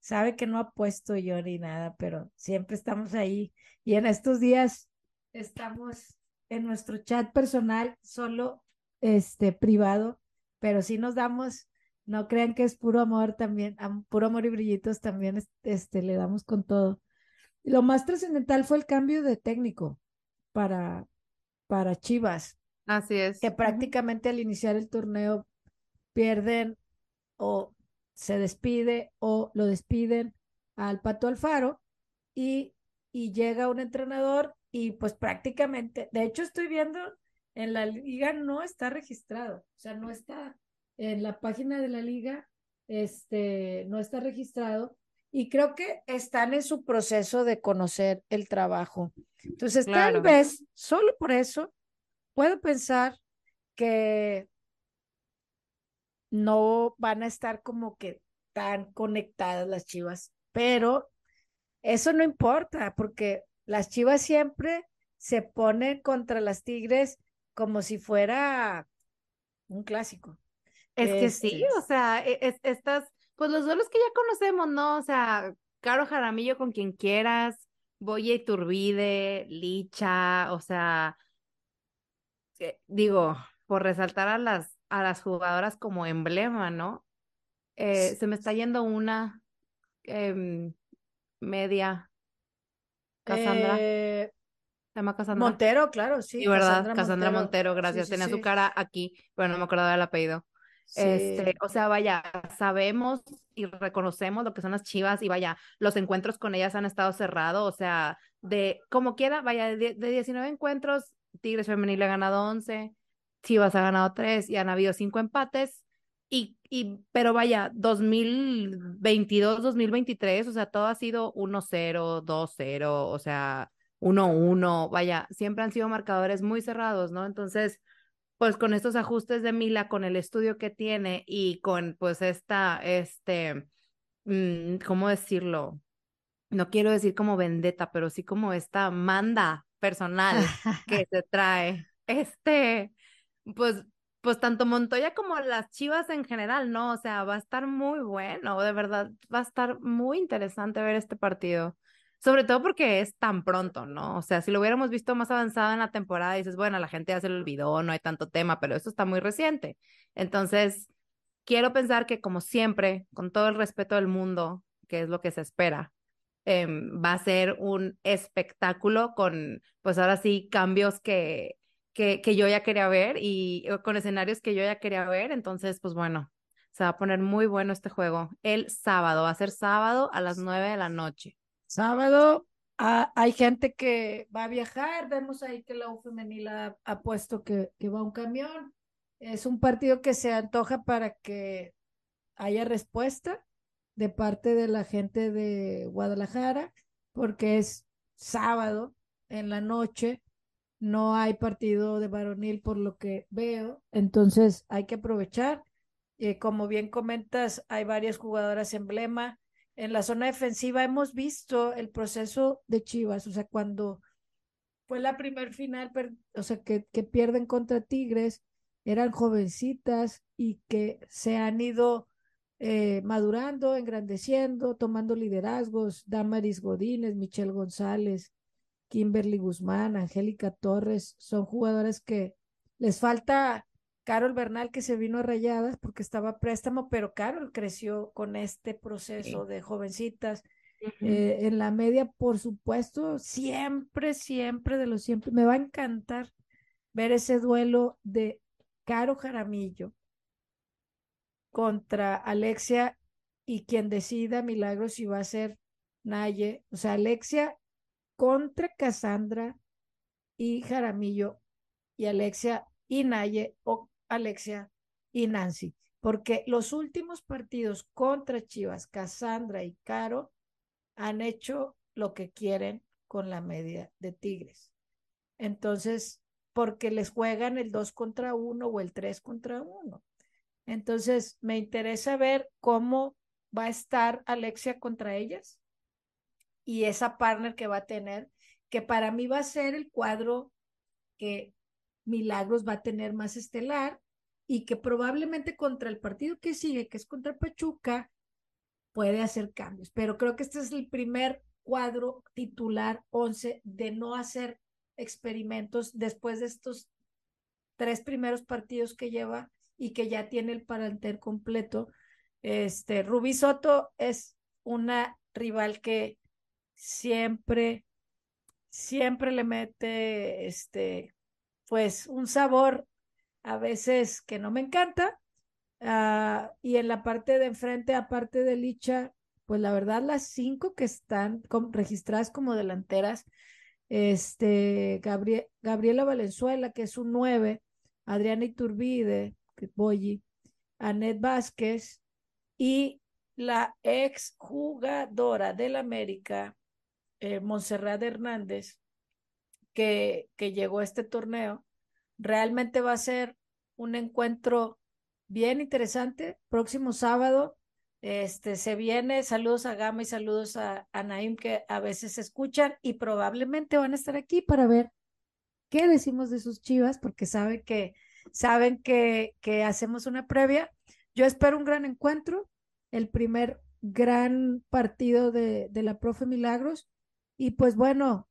sabe que no ha puesto yo ni nada, pero siempre estamos ahí. Y en estos días estamos en nuestro chat personal, solo este privado, pero sí nos damos no crean que es puro amor también, puro amor y brillitos también este, le damos con todo. Lo más trascendental fue el cambio de técnico para, para Chivas. Así es. Que prácticamente al iniciar el torneo pierden o se despide o lo despiden al Pato Alfaro y, y llega un entrenador y pues prácticamente, de hecho estoy viendo en la liga no está registrado, o sea, no está en la página de la liga, este, no está registrado y creo que están en su proceso de conocer el trabajo. Entonces, tal vez, solo por eso, puedo pensar que no van a estar como que tan conectadas las chivas, pero eso no importa porque las chivas siempre se ponen contra las tigres como si fuera un clásico. Es que sí, Este, o sea, e- es, estas, pues los duelos que ya conocemos, ¿no? O sea, Caro Jaramillo con quien quieras, Boye Iturbide, Licha, o sea, eh, digo, por resaltar a las, a las jugadoras como emblema, ¿no? Eh, se me está yendo una em, media, Cassandra, eh, ¿se llama Cassandra? Montero, claro, sí. Sí, ¿verdad? Cassandra Cassandra Montero, Sí, gracias. sí, Tenía su sí. cara aquí, pero no me acordaba del apellido. Este, o sea, vaya, sabemos y reconocemos lo que son las Chivas y vaya, los encuentros con ellas han estado cerrados, o sea, de como quiera, vaya, de, de 19 encuentros, Tigres Femenil ha ganado 11, Chivas ha ganado 3 y han habido 5 empates y, y pero vaya, 2022, 2023, o sea, todo ha sido 1-0, 2-0, o sea, 1-1, vaya, siempre han sido marcadores muy cerrados, ¿no? Entonces, pues con estos ajustes de Mila, con el estudio que tiene y con pues esta, este, mm, ¿cómo decirlo? No quiero decir como vendetta, pero sí como esta manda personal que se trae. Este, pues, pues tanto Montoya como las Chivas en general, ¿no? O sea, va a estar muy bueno, de verdad, va a estar muy interesante ver este partido. Sobre todo porque es tan pronto, ¿no? O sea, si lo hubiéramos visto más avanzado en la temporada, dices, bueno, la gente ya se lo olvidó, no hay tanto tema, pero esto está muy reciente. Entonces, quiero pensar que como siempre, con todo el respeto del mundo, que es lo que se espera, em, va a ser un espectáculo con, pues ahora sí, cambios que, que, yo ya quería ver y con escenarios que yo ya quería ver. Entonces, pues bueno, se va a poner muy bueno este juego. El sábado, va a ser sábado a las nueve de la noche. Sábado ah, hay gente que va a viajar, vemos ahí que la U femenil ha, ha puesto que, que va un camión. Es un partido que se antoja para que haya respuesta de parte de la gente de Guadalajara, porque es sábado en la noche, no hay partido de varonil por lo que veo, entonces hay que aprovechar. Eh, como bien comentas, hay varias jugadoras emblema. En la zona defensiva hemos visto el proceso de Chivas, o sea, cuando fue la primer final, o sea, que, que pierden contra Tigres, eran jovencitas y que se han ido eh, madurando, engrandeciendo, tomando liderazgos, Damaris Godínez, Michelle González, Kimberly Guzmán, Angélica Torres, son jugadoras que les falta Carol Bernal que se vino a Rayadas porque estaba a préstamo, pero Carol creció con este proceso de jovencitas. Eh, en la media, por supuesto, siempre, siempre, de lo siempre, me va a encantar ver ese duelo de Caro Jaramillo contra Alexia y quien decida Milagro si va a ser Naye, o sea, Alexia contra Cassandra y Jaramillo y Alexia y Naye o Alexia y Nancy, porque los últimos partidos contra Chivas, Cassandra y Caro han hecho lo que quieren con la media de Tigres. Entonces, porque les juegan el 2 contra 1 o el 3 contra 1. Entonces, me interesa ver cómo va a estar Alexia contra ellas y esa partner que va a tener, que para mí va a ser el cuadro que Milagros va a tener más estelar y que probablemente contra el partido que sigue, que es contra Pachuca, puede hacer cambios. Pero creo que este es el primer cuadro titular 11 de no hacer experimentos después de estos tres primeros partidos que lleva y que ya tiene el paranter completo. Este, Rubí Soto es una rival que siempre, siempre le mete, este, pues un sabor a veces que no me encanta. Uh, y en la parte de enfrente, aparte de Licha, pues la verdad las cinco que están registradas como delanteras, este, Gabriel, Gabriela Valenzuela, que es un 9, Adriana Iturbide, que Boyi, Anet Vázquez y la ex jugadora del América, eh, Montserrat Hernández, que, que llegó a este torneo, realmente va a ser un encuentro bien interesante. Próximo sábado, este se viene. Saludos a Gama y saludos a, a Naim que a veces escuchan y probablemente van a estar aquí para ver qué decimos de sus chivas, porque saben que, saben que, que hacemos una previa. Yo espero un gran encuentro, el primer gran partido de, de la profe Milagros. Y pues bueno,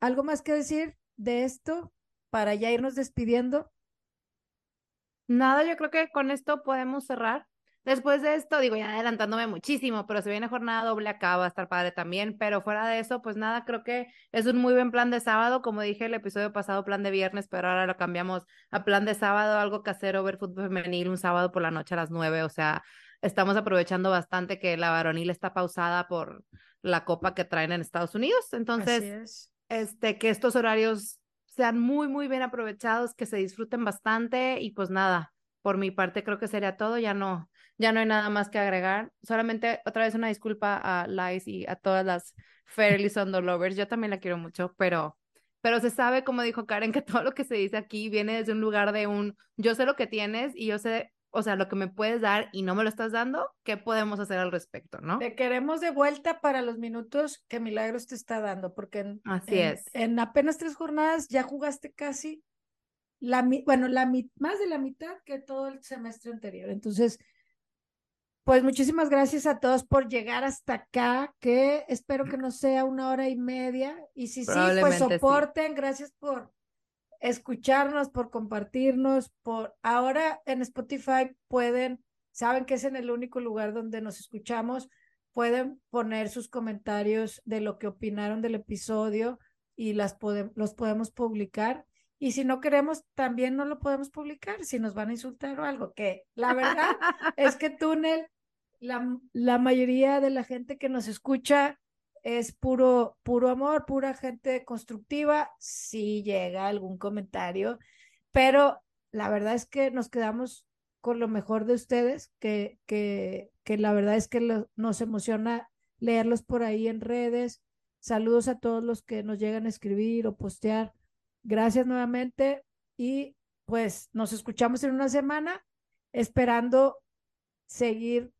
¿algo más que decir de esto para ya irnos despidiendo? Nada, yo creo que con esto podemos cerrar. Después de esto, digo, ya adelantándome muchísimo, pero se viene jornada doble acá, va a estar padre también, pero fuera de eso, pues nada, creo que es un muy buen plan de sábado, como dije el episodio pasado, plan de viernes, pero ahora lo cambiamos a plan de sábado, algo casero, ver fútbol femenil un sábado por la noche a las nueve, o sea, estamos aprovechando bastante que la varonil está pausada por la copa que traen en Estados Unidos, entonces, este, que estos horarios sean muy, muy bien aprovechados, que se disfruten bastante y pues nada, por mi parte creo que sería todo, ya no, ya no hay nada más que agregar. Solamente otra vez una disculpa a Lice y a todas las Fairly Sondo lovers. Yo también la quiero mucho, pero, pero se sabe, como dijo Karen, que todo lo que se dice aquí viene desde un lugar de un yo sé lo que tienes y yo sé, o sea, lo que me puedes dar y no me lo estás dando, ¿qué podemos hacer al respecto, no? Te queremos de vuelta para los minutos que Milagros te está dando, porque en, Así en- es. en apenas tres jornadas ya jugaste casi la, bueno, la, más de la mitad que todo el semestre anterior. Entonces, pues muchísimas gracias a todos por llegar hasta acá, que espero que no sea una hora y media. Y si sí, pues sí. soporten, gracias por escucharnos, por compartirnos, por ahora en Spotify pueden, saben que es en el único lugar donde nos escuchamos, pueden poner sus comentarios de lo que opinaron del episodio y las pode- los podemos publicar. Y si no queremos, también no lo podemos publicar si nos van a insultar o algo, que la verdad es que Túnel, la, la mayoría de la gente que nos escucha es puro, puro amor, pura gente constructiva, si llega algún comentario, pero la verdad es que nos quedamos con lo mejor de ustedes, que, que, que la verdad es que nos emociona leerlos por ahí en redes. Saludos a todos los que nos llegan a escribir o postear. Gracias nuevamente y pues nos escuchamos en una semana esperando seguir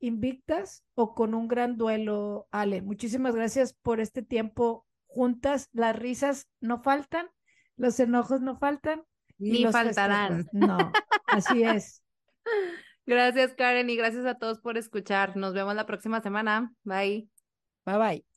invictas o con un gran duelo, Ale. Muchísimas gracias por este tiempo juntas. Las risas no faltan, los enojos no faltan. y Ni los faltarán. festejos. No, así es. Gracias, Karen, y gracias a todos por escuchar. Nos vemos la próxima semana. Bye. Bye bye.